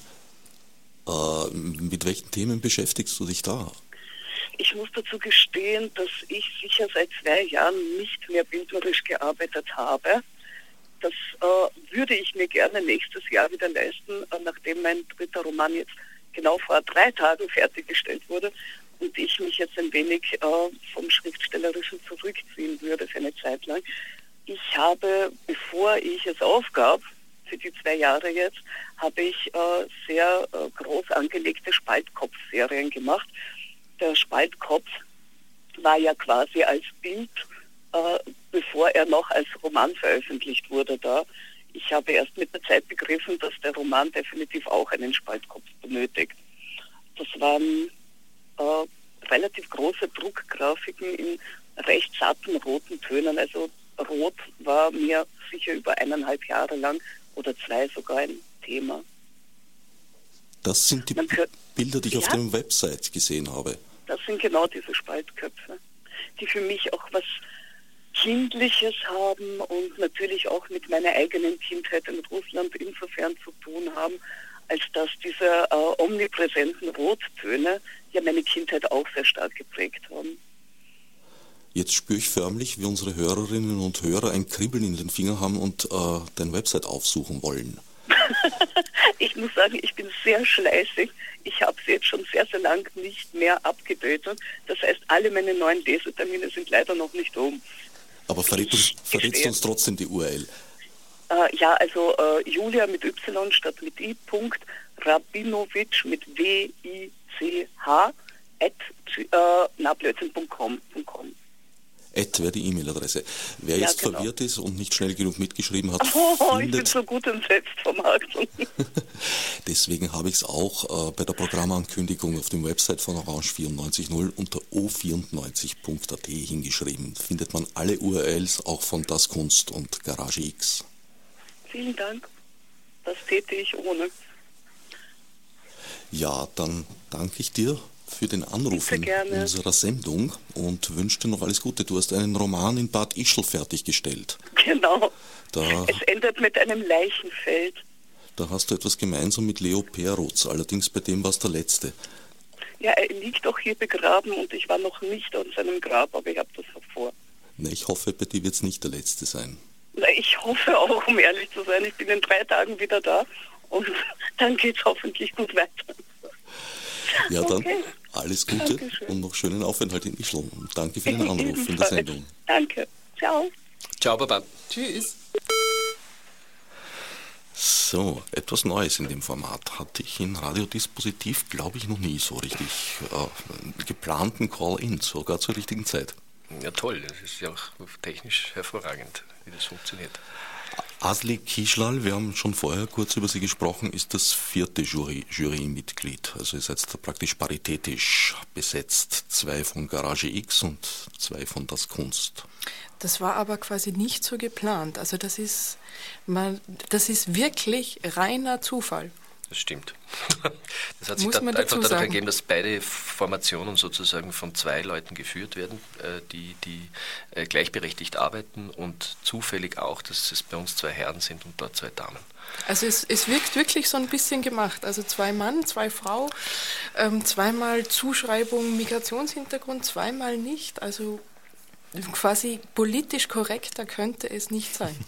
Äh, mit welchen Themen beschäftigst du dich da? Ich muss dazu gestehen, dass ich sicher seit zwei Jahren nicht mehr bildnerisch gearbeitet habe. Das äh, würde ich mir gerne nächstes Jahr wieder leisten, äh, nachdem mein dritter Roman jetzt genau vor drei Tagen fertiggestellt wurde und ich mich jetzt ein wenig äh, vom Schriftstellerischen zurückziehen würde für eine Zeit lang. Ich habe, bevor ich es aufgab, für die zwei Jahre jetzt, habe ich äh, sehr äh, groß angelegte Spaltkopf-Serien gemacht. Der Spaltkopf war ja quasi als Bild, äh, bevor er noch als Roman veröffentlicht wurde, da. Ich habe erst mit der Zeit begriffen, dass der Roman definitiv auch einen Spaltkopf benötigt. Das waren äh, relativ große Druckgrafiken in recht satten roten Tönen, also Rot war mir sicher über eineinhalb Jahre lang oder zwei sogar ein Thema. Das sind die hört, Bilder, die ich ja, auf der Website gesehen habe. Das sind genau diese Spaltköpfe, die für mich auch was Kindliches haben und natürlich auch mit meiner eigenen Kindheit in Russland insofern zu tun haben, als dass diese äh, omnipräsenten Rottöne ja meine Kindheit auch sehr stark geprägt haben. Jetzt spüre ich förmlich, wie unsere Hörerinnen und Hörer ein Kribbeln in den Fingern haben und äh, deine Website aufsuchen wollen. ich muss sagen, ich bin sehr schleißig. Ich habe sie jetzt schon sehr, sehr lang nicht mehr abgedatet. Das heißt, alle meine neuen Lesetermine sind leider noch nicht um. Aber verrätst uns, verrätst uns trotzdem die URL. Äh, ja, also äh, Julia mit Y statt mit I. Punkt, Rabinovic mit W-I-C-H at äh, nablödsinn.com. At wäre die E-Mail-Adresse. Wer ja, jetzt genau. verwirrt ist und nicht schnell genug mitgeschrieben hat, oh, findet... ich bin so gut im Selbstvermarktung. Deswegen habe ich es auch äh, bei der Programmankündigung auf dem Website von Orange 94.0 unter o94.at hingeschrieben. Findet man alle URLs auch von Das Kunst und Garage X. Vielen Dank. Das täte ich ohne. Ja, dann danke ich dir für den Anruf in unserer Sendung und wünsche dir noch alles Gute. Du hast einen Roman in Bad Ischl fertiggestellt. Genau. Da, es endet mit einem Leichenfeld. Da hast du etwas gemeinsam mit Leo Perutz, allerdings bei dem war es der letzte. Ja, er liegt auch hier begraben und ich war noch nicht an seinem Grab, aber ich habe das vor. Na, ich hoffe, bei dir wird es nicht der letzte sein. Na, ich hoffe auch, um ehrlich zu sein. Ich bin in drei Tagen wieder da und dann geht es hoffentlich gut weiter. Ja, dann okay. Alles Gute Dankeschön. und noch schönen Aufenthalt in Ischl. Danke für den Anruf in der Sendung. Danke. Ciao. Ciao, Baba. Tschüss. So, etwas Neues in dem Format hatte ich in Radiodispositiv, glaube ich, noch nie so richtig äh, geplanten Call-In, sogar zur richtigen Zeit. Ja, toll, das ist ja auch technisch hervorragend, wie das funktioniert. Asli Kischlal, wir haben schon vorher kurz über sie gesprochen, ist das vierte Jury, Jurymitglied. Also ihr seid praktisch paritätisch besetzt. Zwei von Garage X und zwei von Das Kunst. Das war aber quasi nicht so geplant. Also das ist, man, das ist wirklich reiner Zufall. Das stimmt. Das hat sich da einfach dadurch ergeben, dass beide Formationen sozusagen von zwei Leuten geführt werden, äh, die, die äh, gleichberechtigt arbeiten und zufällig auch, dass es bei uns zwei Herren sind und dort zwei Damen. Also es, es wirkt wirklich so ein bisschen gemacht. Also zwei Mann, zwei Frau, ähm, zweimal Zuschreibung Migrationshintergrund, zweimal nicht. Also quasi politisch korrekter könnte es nicht sein.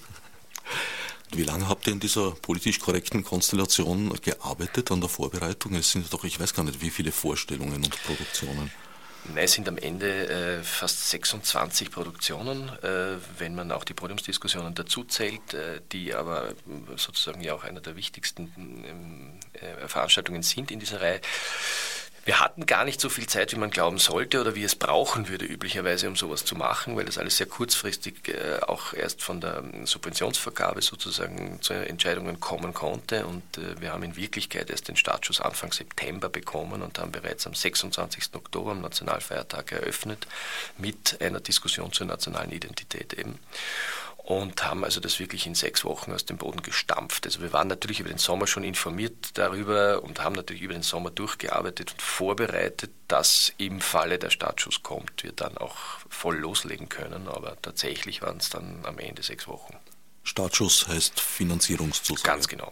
Wie lange habt ihr in dieser politisch korrekten Konstellation gearbeitet an der Vorbereitung? Es sind doch, ich weiß gar nicht, wie viele Vorstellungen und Produktionen. Nein, es sind am Ende äh, fast 26 Produktionen, äh, wenn man auch die Podiumsdiskussionen dazu zählt, äh, die aber sozusagen ja auch einer der wichtigsten ähm, äh, Veranstaltungen sind in dieser Reihe. Wir hatten gar nicht so viel Zeit, wie man glauben sollte oder wie es brauchen würde üblicherweise, um sowas zu machen, weil das alles sehr kurzfristig äh, auch erst von der ähm, Subventionsvergabe sozusagen zu Entscheidungen kommen konnte. Und äh, wir haben in Wirklichkeit erst den Startschuss Anfang September bekommen und haben bereits am 26. Oktober, am Nationalfeiertag, eröffnet mit einer Diskussion zur nationalen Identität eben und haben also das wirklich in sechs Wochen aus dem Boden gestampft. Also wir waren natürlich über den Sommer schon informiert darüber und haben natürlich über den Sommer durchgearbeitet und vorbereitet, dass im Falle der Startschuss kommt, wir dann auch voll loslegen können. Aber tatsächlich waren es dann am Ende sechs Wochen. Startschuss heißt Finanzierungszusage. Ganz genau.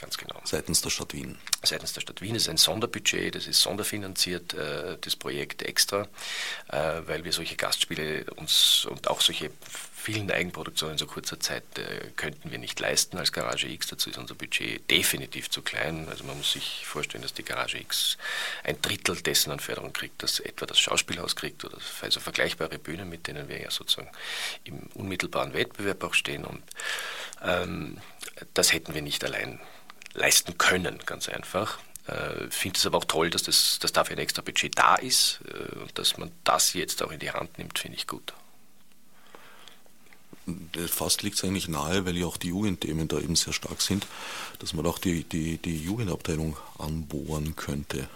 Ganz genau. Seitens der Stadt Wien. Seitens der Stadt Wien ist ein Sonderbudget, das ist sonderfinanziert, äh, das Projekt extra, äh, weil wir solche Gastspiele uns und auch solche vielen Eigenproduktionen in so kurzer Zeit äh, könnten wir nicht leisten als Garage X. Dazu ist unser Budget definitiv zu klein. Also man muss sich vorstellen, dass die Garage X ein Drittel dessen an Förderung kriegt, das etwa das Schauspielhaus kriegt oder also vergleichbare Bühnen, mit denen wir ja sozusagen im unmittelbaren Wettbewerb auch stehen. Und ähm, das hätten wir nicht allein leisten können, ganz einfach. Ich äh, finde es aber auch toll, dass, das, dass dafür ein extra Budget da ist äh, und dass man das jetzt auch in die Hand nimmt, finde ich gut. Fast liegt es eigentlich nahe, weil ja auch die Jugendthemen da eben sehr stark sind, dass man auch die, die, die Jugendabteilung anbohren könnte.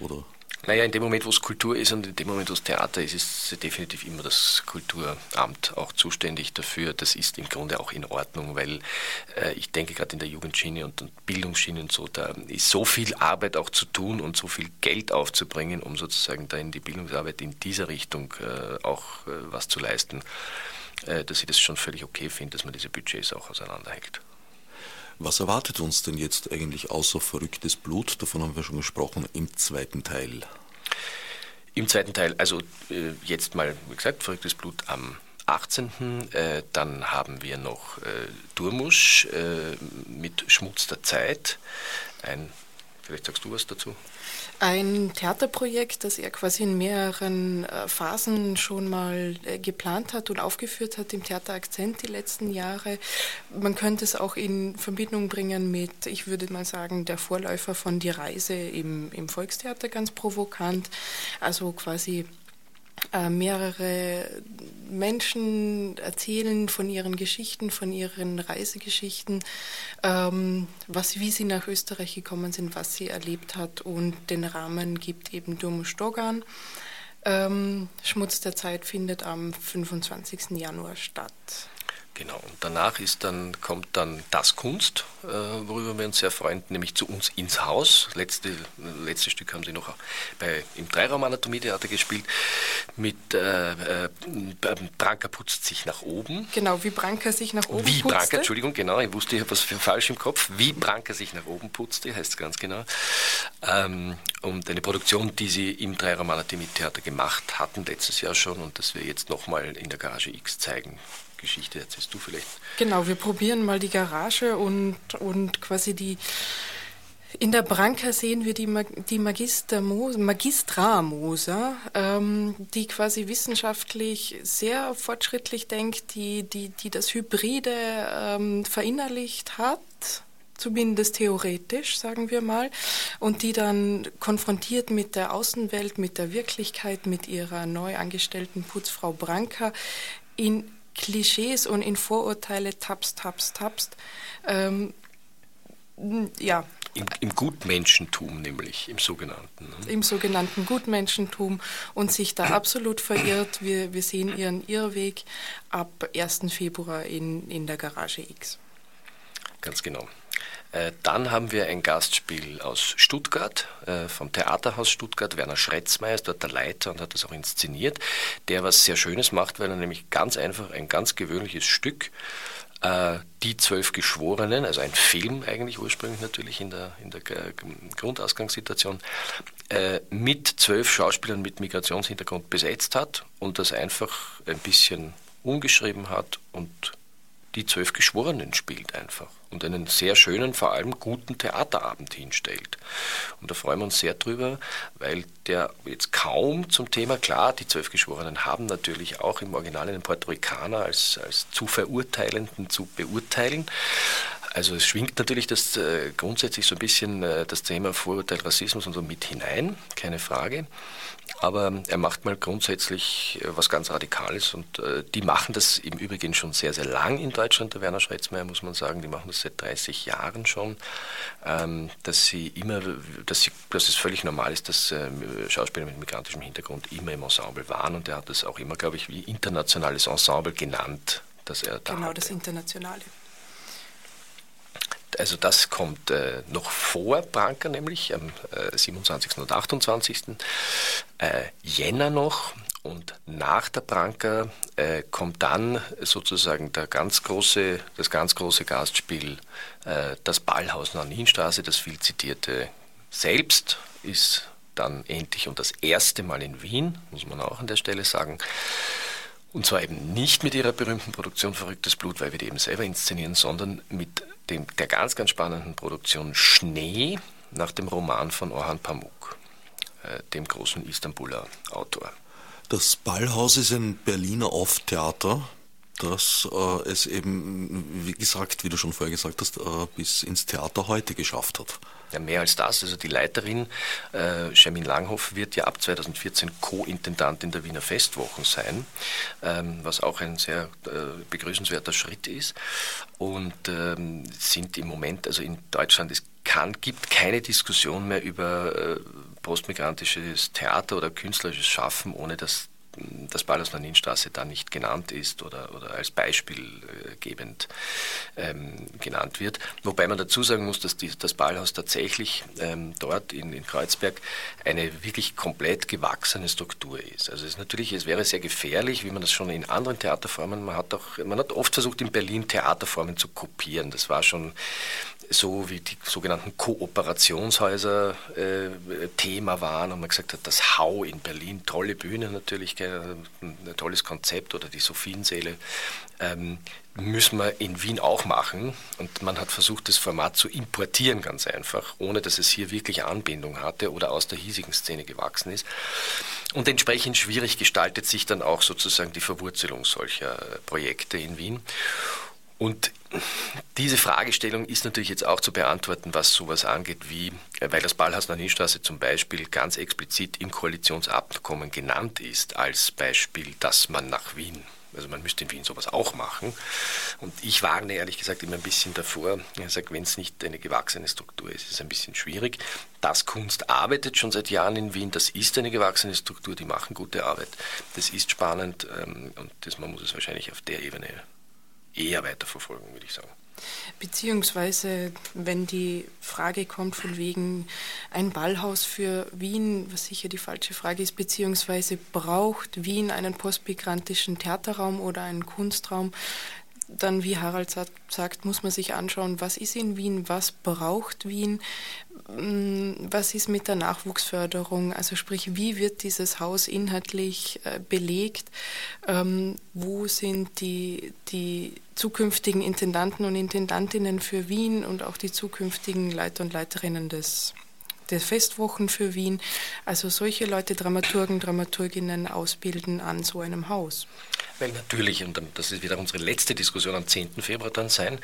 Oder naja, in dem Moment, wo es Kultur ist und in dem Moment, wo es Theater ist, ist definitiv immer das Kulturamt auch zuständig dafür. Das ist im Grunde auch in Ordnung, weil äh, ich denke, gerade in der Jugendschiene und, Bildungsschiene und so, da ist so viel Arbeit auch zu tun und so viel Geld aufzubringen, um sozusagen da in die Bildungsarbeit in dieser Richtung äh, auch äh, was zu leisten, äh, dass ich das schon völlig okay finde, dass man diese Budgets auch auseinanderhält. Was erwartet uns denn jetzt eigentlich außer verrücktes Blut? Davon haben wir schon gesprochen im zweiten Teil. Im zweiten Teil, also äh, jetzt mal, wie gesagt, verrücktes Blut am 18. Äh, dann haben wir noch äh, Durmusch äh, mit Schmutz der Zeit. Ein, vielleicht sagst du was dazu? Ein Theaterprojekt, das er quasi in mehreren äh, Phasen schon mal äh, geplant hat und aufgeführt hat im Theater Akzent die letzten Jahre. Man könnte es auch in Verbindung bringen mit, ich würde mal sagen, der Vorläufer von Die Reise im, im Volkstheater ganz provokant. Also quasi äh, mehrere Menschen erzählen von ihren Geschichten, von ihren Reisegeschichten, ähm, was, wie sie nach Österreich gekommen sind, was sie erlebt hat und den Rahmen gibt eben Durmo Stogan. Ähm, Schmutz der Zeit findet am 25. Januar statt. Genau, und danach ist dann, kommt dann das Kunst, äh, worüber wir uns sehr freuen, nämlich zu uns ins Haus. Letzte, letzte Stück haben sie noch bei, im Dreiraum Anatomietheater gespielt. Mit äh, äh, Branka putzt sich nach oben. Genau, wie Branka sich nach oben Wie putzte. Branka, Entschuldigung, genau, ich wusste, ich habe was falsch im Kopf. Wie Branka sich nach oben putzte, heißt es ganz genau. Ähm, und eine Produktion, die sie im Dreiraum Anatomietheater gemacht hatten, letztes Jahr schon, und das wir jetzt nochmal in der Garage X zeigen Geschichte erzählst du vielleicht. Genau, wir probieren mal die Garage und, und quasi die. In der Branca sehen wir die, die Magister Mo, Magistra Moser, ähm, die quasi wissenschaftlich sehr fortschrittlich denkt, die, die, die das Hybride ähm, verinnerlicht hat zumindest theoretisch, sagen wir mal, und die dann konfrontiert mit der Außenwelt, mit der Wirklichkeit, mit ihrer neu angestellten Putzfrau Branca in Klischees und in Vorurteile tapst, tapst, tapst. Ähm, ja. Im, Im, Gutmenschentum nämlich, im sogenannten. Ne? Im sogenannten Gutmenschentum und sich da absolut verirrt. Wir, wir sehen ihren Irrweg ab 1. Februar in, in der Garage X. Ganz genau. Äh, dann haben wir ein Gastspiel aus Stuttgart, äh, vom Theaterhaus Stuttgart. Werner Schretzmeier ist dort der Leiter und hat das auch inszeniert, der was sehr Schönes macht, weil er nämlich ganz einfach ein ganz gewöhnliches Stück äh, die zwölf Geschworenen, also ein Film eigentlich ursprünglich natürlich in der, in der Grundausgangssituation, mit zwölf Schauspielern mit Migrationshintergrund besetzt hat und das einfach ein bisschen umgeschrieben hat und die zwölf Geschworenen spielt einfach und einen sehr schönen, vor allem guten Theaterabend hinstellt. Und da freuen wir uns sehr drüber, weil der jetzt kaum zum Thema, klar, die zwölf Geschworenen haben natürlich auch im Original einen Puerto Ricaner als, als zu Verurteilenden zu beurteilen. Also es schwingt natürlich das äh, grundsätzlich so ein bisschen äh, das Thema Vorurteil, Rassismus und so mit hinein, keine Frage. Aber er macht mal grundsätzlich äh, was ganz Radikales und äh, die machen das im Übrigen schon sehr, sehr lang in Deutschland, der Werner Schretzmeier, muss man sagen. Die machen das seit 30 Jahren schon, ähm, dass sie immer, dass, sie, dass es völlig normal ist, dass äh, Schauspieler mit migrantischem Hintergrund immer im Ensemble waren und er hat das auch immer, glaube ich, wie internationales Ensemble genannt, dass er da Genau, hatte. das Internationale. Also das kommt äh, noch vor Branker, nämlich am äh, 27. und 28. Äh, Jänner noch. Und nach der Branker äh, kommt dann sozusagen der ganz große, das ganz große Gastspiel, äh, das Ballhaus Naninstraße, das viel zitierte selbst, ist dann endlich und das erste Mal in Wien, muss man auch an der Stelle sagen. Und zwar eben nicht mit ihrer berühmten Produktion Verrücktes Blut, weil wir die eben selber inszenieren, sondern mit dem, der ganz, ganz spannenden Produktion Schnee nach dem Roman von Orhan Pamuk, äh, dem großen Istanbuler Autor. Das Ballhaus ist ein Berliner Off-Theater, das äh, es eben, wie gesagt, wie du schon vorher gesagt hast, äh, bis ins Theater heute geschafft hat. Ja, mehr als das. Also die Leiterin äh, Langhoff wird ja ab 2014 Co-Intendantin der Wiener Festwochen sein, ähm, was auch ein sehr äh, begrüßenswerter Schritt ist. Und ähm, sind im Moment, also in Deutschland, es kann, gibt keine Diskussion mehr über äh, postmigrantisches Theater oder künstlerisches Schaffen, ohne dass das Ballhaus Naninstraße da nicht genannt ist oder, oder als beispielgebend ähm, genannt wird. Wobei man dazu sagen muss, dass die, das Ballhaus tatsächlich ähm, dort in, in Kreuzberg eine wirklich komplett gewachsene Struktur ist. Also es ist natürlich, es wäre sehr gefährlich, wie man das schon in anderen Theaterformen, man hat auch, man hat oft versucht in Berlin Theaterformen zu kopieren. Das war schon so wie die sogenannten Kooperationshäuser äh, Thema waren und man gesagt hat, das Hau in Berlin, tolle Bühne natürlich, ein tolles Konzept oder die Sophiensäle, ähm, müssen wir in Wien auch machen. Und man hat versucht, das Format zu importieren, ganz einfach, ohne dass es hier wirklich Anbindung hatte oder aus der hiesigen Szene gewachsen ist. Und entsprechend schwierig gestaltet sich dann auch sozusagen die Verwurzelung solcher Projekte in Wien. Und diese Fragestellung ist natürlich jetzt auch zu beantworten, was sowas angeht, wie, weil das Ballhaus Naninstraße zum Beispiel ganz explizit im Koalitionsabkommen genannt ist, als Beispiel, dass man nach Wien also man müsste in Wien sowas auch machen. Und ich warne ehrlich gesagt immer ein bisschen davor. Wenn es nicht eine gewachsene Struktur ist, ist es ein bisschen schwierig. Das Kunst arbeitet schon seit Jahren in Wien. Das ist eine gewachsene Struktur, die machen gute Arbeit. Das ist spannend ähm, und das, man muss es wahrscheinlich auf der Ebene eher weiterverfolgen, würde ich sagen. Beziehungsweise, wenn die Frage kommt von wegen ein Ballhaus für Wien, was sicher die falsche Frage ist, beziehungsweise braucht Wien einen postmigrantischen Theaterraum oder einen Kunstraum, dann, wie Harald sagt, muss man sich anschauen, was ist in Wien, was braucht Wien, was ist mit der Nachwuchsförderung, also sprich, wie wird dieses Haus inhaltlich äh, belegt, ähm, wo sind die, die zukünftigen Intendanten und Intendantinnen für Wien und auch die zukünftigen Leiter und Leiterinnen des der Festwochen für Wien. Also solche Leute, Dramaturgen, Dramaturginnen ausbilden an so einem Haus. Weil natürlich, und das ist wieder unsere letzte Diskussion am 10. Februar dann sein,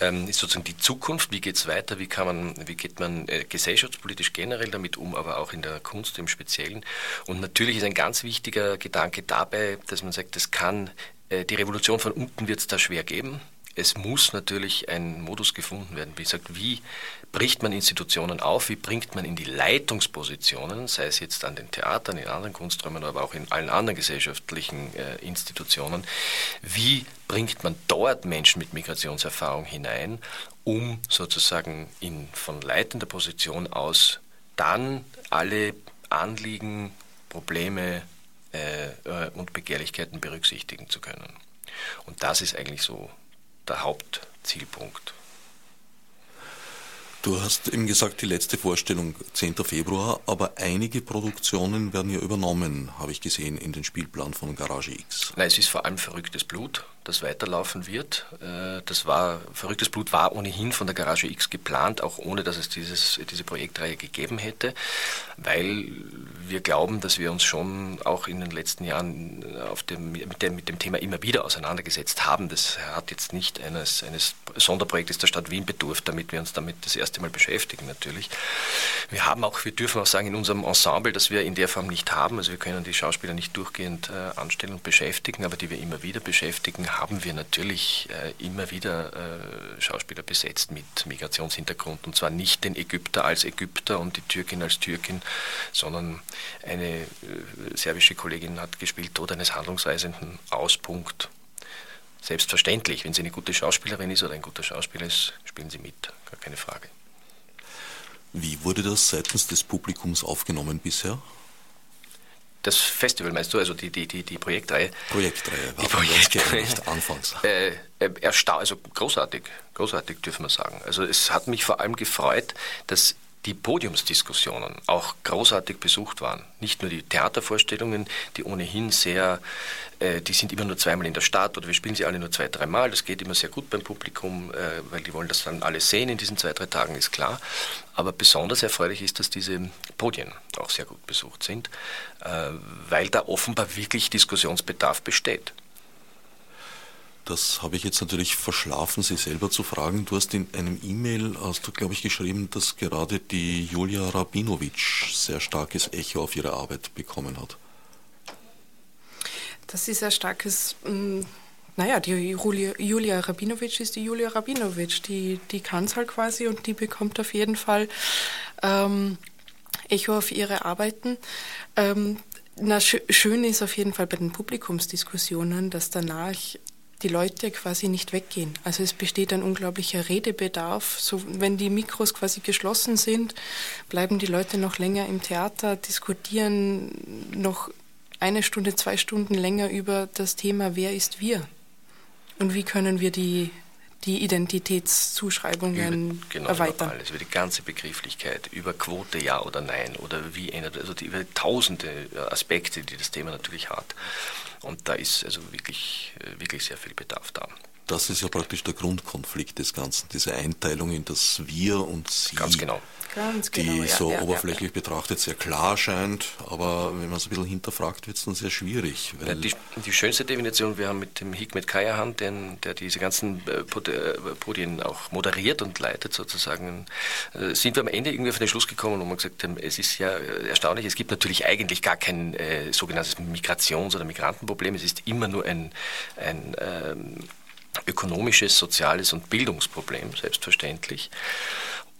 ähm, ist sozusagen die Zukunft, wie geht es weiter, wie, kann man, wie geht man äh, gesellschaftspolitisch generell damit um, aber auch in der Kunst im Speziellen. Und natürlich ist ein ganz wichtiger Gedanke dabei, dass man sagt, das kann, äh, die Revolution von unten wird es da schwer geben es muss natürlich ein Modus gefunden werden, wie gesagt, wie bricht man Institutionen auf, wie bringt man in die Leitungspositionen, sei es jetzt an den Theatern, in anderen Kunsträumen, aber auch in allen anderen gesellschaftlichen äh, Institutionen, wie bringt man dort Menschen mit Migrationserfahrung hinein um sozusagen in, von leitender Position aus dann alle Anliegen, Probleme äh, äh, und Begehrlichkeiten berücksichtigen zu können. Und das ist eigentlich so der Hauptzielpunkt. Du hast eben gesagt, die letzte Vorstellung 10. Februar, aber einige Produktionen werden ja übernommen, habe ich gesehen, in den Spielplan von Garage X. Nein, es ist vor allem verrücktes Blut das weiterlaufen wird. Äh, das war, Verrücktes Blut war ohnehin von der Garage X geplant, auch ohne dass es dieses, diese Projektreihe gegeben hätte, weil wir glauben, dass wir uns schon auch in den letzten Jahren auf dem, mit, dem, mit dem Thema immer wieder auseinandergesetzt haben. Das hat jetzt nicht eines, eines Sonderprojektes der Stadt Wien bedurft, damit wir uns damit das erste Mal beschäftigen natürlich. Wir haben auch, wir dürfen auch sagen, in unserem Ensemble, das wir in der Form nicht haben, also wir können die Schauspieler nicht durchgehend äh, anstellen und beschäftigen, aber die wir immer wieder beschäftigen, haben wir natürlich äh, immer wieder äh, Schauspieler besetzt mit Migrationshintergrund. Und zwar nicht den Ägypter als Ägypter und die Türkin als Türkin, sondern eine äh, serbische Kollegin hat gespielt, Tod eines Handlungsreisenden, Auspunkt. Selbstverständlich, wenn sie eine gute Schauspielerin ist oder ein guter Schauspieler ist, spielen sie mit, gar keine Frage. Wie wurde das seitens des Publikums aufgenommen bisher? Das Festival meinst du, also die, die, die, die Projektreihe? Projektreihe, die Projektreihe. anfangs. Äh, äh, ersta also großartig, großartig dürfen wir sagen. Also es hat mich vor allem gefreut, dass die Podiumsdiskussionen auch großartig besucht waren. Nicht nur die Theatervorstellungen, die ohnehin sehr, äh, die sind immer nur zweimal in der Stadt oder wir spielen sie alle nur zwei, dreimal. Das geht immer sehr gut beim Publikum, äh, weil die wollen das dann alle sehen in diesen zwei, drei Tagen, ist klar. Aber besonders erfreulich ist, dass diese Podien auch sehr gut besucht sind, äh, weil da offenbar wirklich Diskussionsbedarf besteht. Das habe ich jetzt natürlich verschlafen, Sie selber zu fragen. Du hast in einem E-Mail, hast du, glaube ich, geschrieben, dass gerade die Julia Rabinovic sehr starkes Echo auf ihre Arbeit bekommen hat. Das ist ein starkes, mm, naja, die Julia, Julia Rabinovic ist die Julia Rabinovic, die, die kann es halt quasi und die bekommt auf jeden Fall ähm, Echo auf ihre Arbeiten. Ähm, na, schön ist auf jeden Fall bei den Publikumsdiskussionen, dass danach die Leute quasi nicht weggehen. Also es besteht ein unglaublicher Redebedarf. So, wenn die Mikros quasi geschlossen sind, bleiben die Leute noch länger im Theater, diskutieren noch eine Stunde, zwei Stunden länger über das Thema, wer ist wir? Und wie können wir die die Identitätszuschreibungen über, genau, erweitern. Über alles, über die ganze Begrifflichkeit, über Quote ja oder nein oder wie ändert, also die, über tausende Aspekte, die das Thema natürlich hat. Und da ist also wirklich, äh, wirklich sehr viel Bedarf da. Das ist ja praktisch der Grundkonflikt des Ganzen, diese Einteilung in das Wir und Sie. Ganz genau. Ganz die genau, so ja, oberflächlich ja, betrachtet sehr klar scheint, aber wenn man es ein bisschen hinterfragt, wird es dann sehr schwierig. Die, die, schönste Definition, wir haben mit dem Hikmet Kayahan, den, der diese ganzen äh, äh, Podien auch moderiert und leitet sozusagen, äh, sind wir am Ende irgendwie auf den Schluss gekommen und haben gesagt, es ist ja erstaunlich, es gibt natürlich eigentlich gar kein äh, sogenanntes Migrations- oder Migrantenproblem, es ist immer nur ein, ein ähm, ökonomisches, soziales und Bildungsproblem, selbstverständlich.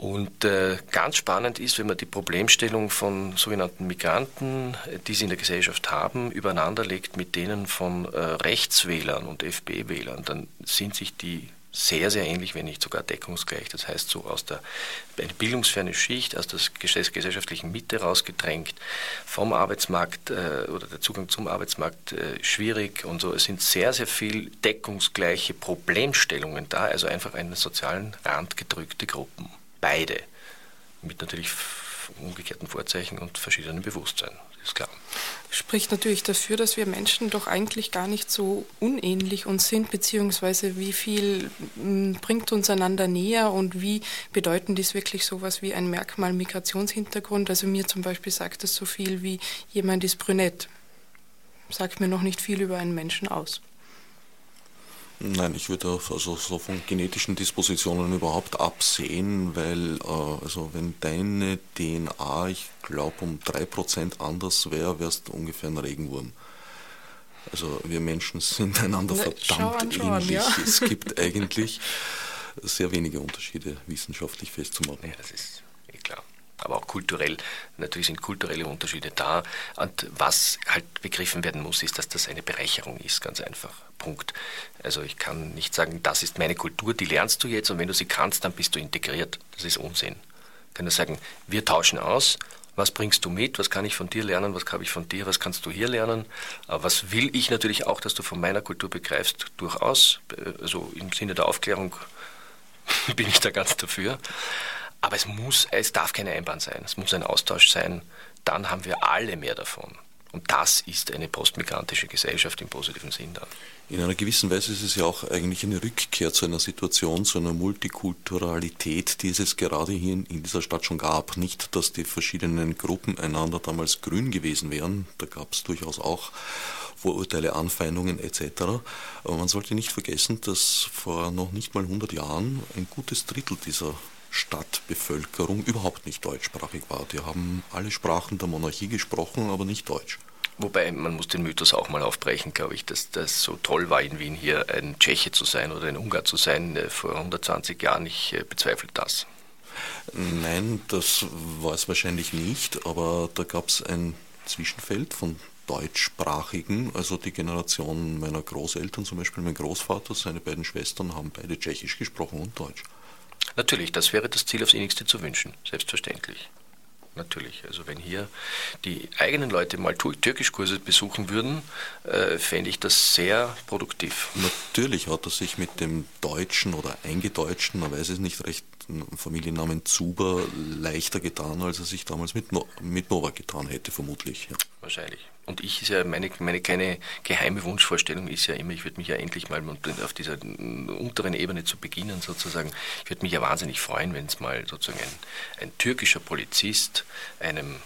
Und äh, ganz spannend ist, wenn man die Problemstellung von sogenannten Migranten, äh, die sie in der Gesellschaft haben, übereinander legt mit denen von äh, Rechtswählern und FB-Wählern, dann sind sich die sehr, sehr ähnlich, wenn nicht sogar deckungsgleich. Das heißt, so aus der eine bildungsferne Schicht, aus der gesellschaftlichen Mitte rausgedrängt, vom Arbeitsmarkt äh, oder der Zugang zum Arbeitsmarkt äh, schwierig und so. Es sind sehr, sehr viel deckungsgleiche Problemstellungen da, also einfach einen sozialen Rand gedrückte Gruppen beide. Mit natürlich umgekehrten Vorzeichen und verschiedenen Bewusstsein, ist klar. Spricht natürlich dafür, dass wir Menschen doch eigentlich gar nicht so unähnlich uns sind, beziehungsweise wie viel hm, bringt uns einander näher und wie bedeuten dies wirklich sowas wie ein Merkmal Migrationshintergrund. Also mir zum Beispiel sagt das so viel wie jemand ist brünett. Sagt mir noch nicht viel über einen Menschen aus. Nein, ich würde also so von genetischen Dispositionen überhaupt absehen, weil äh, also wenn deine DNA, ich glaube, um 3% anders wäre, wärst du ungefähr ein Regenwurm. Also wir Menschen sind einander ne, verdammt ähnlich. Ja. Es gibt eigentlich sehr wenige Unterschiede wissenschaftlich festzumachen. Ja, das ist eh klar. Aber auch kulturell. Natürlich sind kulturelle Unterschiede da. Und was halt begriffen werden muss, ist, dass das eine Bereicherung ist, ganz einfach. Punkt. Also ich kann nicht sagen, das ist meine Kultur, die lernst du jetzt und wenn du sie kannst, dann bist du integriert. Das ist Unsinn. Ich kann nur sagen, wir tauschen aus. Was bringst du mit? Was kann ich von dir lernen? Was habe ich von dir? Was kannst du hier lernen? Was will ich natürlich auch, dass du von meiner Kultur begreifst? Durchaus. Also im Sinne der Aufklärung bin ich da ganz dafür. Aber es muss, es darf keine Einbahn sein. Es muss ein Austausch sein. Dann haben wir alle mehr davon. Und das ist eine postmigrantische Gesellschaft im positiven Sinn dann. In einer gewissen Weise ist es ja auch eigentlich eine Rückkehr zu einer Situation, zu einer Multikulturalität, die es gerade hier in dieser Stadt schon gab. Nicht, dass die verschiedenen Gruppen einander damals grün gewesen wären, da gab es durchaus auch Vorurteile, Anfeindungen etc. Aber man sollte nicht vergessen, dass vor noch nicht mal 100 Jahren ein gutes Drittel dieser Stadtbevölkerung überhaupt nicht deutschsprachig war. Die haben alle Sprachen der Monarchie gesprochen, aber nicht Deutsch. Wobei man muss den Mythos auch mal aufbrechen, glaube ich, dass das so toll war in Wien hier ein Tscheche zu sein oder ein Ungar zu sein äh, vor 120 Jahren. Ich äh, bezweifle das. Nein, das war es wahrscheinlich nicht, aber da gab es ein Zwischenfeld von deutschsprachigen, also die Generation meiner Großeltern, zum Beispiel mein Großvater, seine beiden Schwestern haben beide Tschechisch gesprochen und Deutsch. Natürlich, das wäre das Ziel aufs innigste zu wünschen, selbstverständlich. Natürlich, also wenn hier die eigenen Leute mal Türkischkurse besuchen würden, äh, fände ich das sehr produktiv. Natürlich hat er sich mit dem Deutschen oder Eingedeutschten, man weiß es nicht recht, Familiennamen Zuber leichter getan, als er sich damals mit, no mit Novak getan hätte, vermutlich. Ja. Wahrscheinlich. Und ich ist ja, meine, meine kleine geheime Wunschvorstellung ist ja immer, ich würde mich ja endlich mal auf dieser unteren Ebene zu beginnen sozusagen, ich würde mich ja wahnsinnig freuen, wenn es mal sozusagen ein, ein türkischer Polizist einem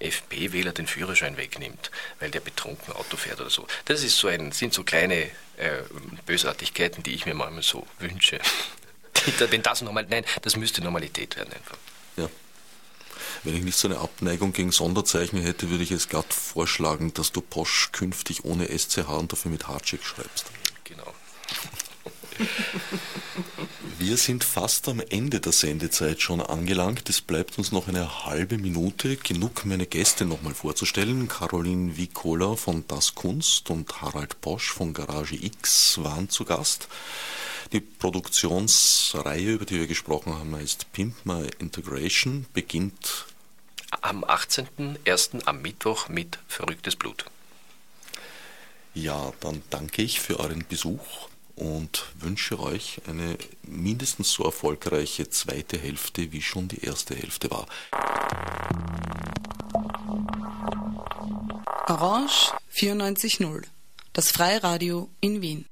FP-Wähler den Führerschein wegnimmt, weil der betrunken Auto fährt oder so. Das ist so ein, sind so kleine äh, Bösartigkeiten, die ich mir manchmal so wünsche. Wenn das normal, nein, das müsste Normalität werden einfach. Wenn ich nicht so eine Abneigung gegen Sonderzeichen hätte, würde ich es glatt vorschlagen, dass du Posch künftig ohne SCH und dafür mit Hardcheck schreibst. Genau. Wir sind fast am Ende der Sendezeit schon angelangt. Es bleibt uns noch eine halbe Minute. Genug, meine Gäste nochmal vorzustellen. Caroline Vicola von Das Kunst und Harald Posch von Garage X waren zu Gast. Die Produktionsreihe, über die wir gesprochen haben, heißt Pimp My Integration, beginnt am 18.01. am Mittwoch mit Verrücktes Blut. Ja, dann danke ich für euren Besuch und wünsche euch eine mindestens so erfolgreiche zweite Hälfte, wie schon die erste Hälfte war. Orange 94.0, das Freiradio in Wien.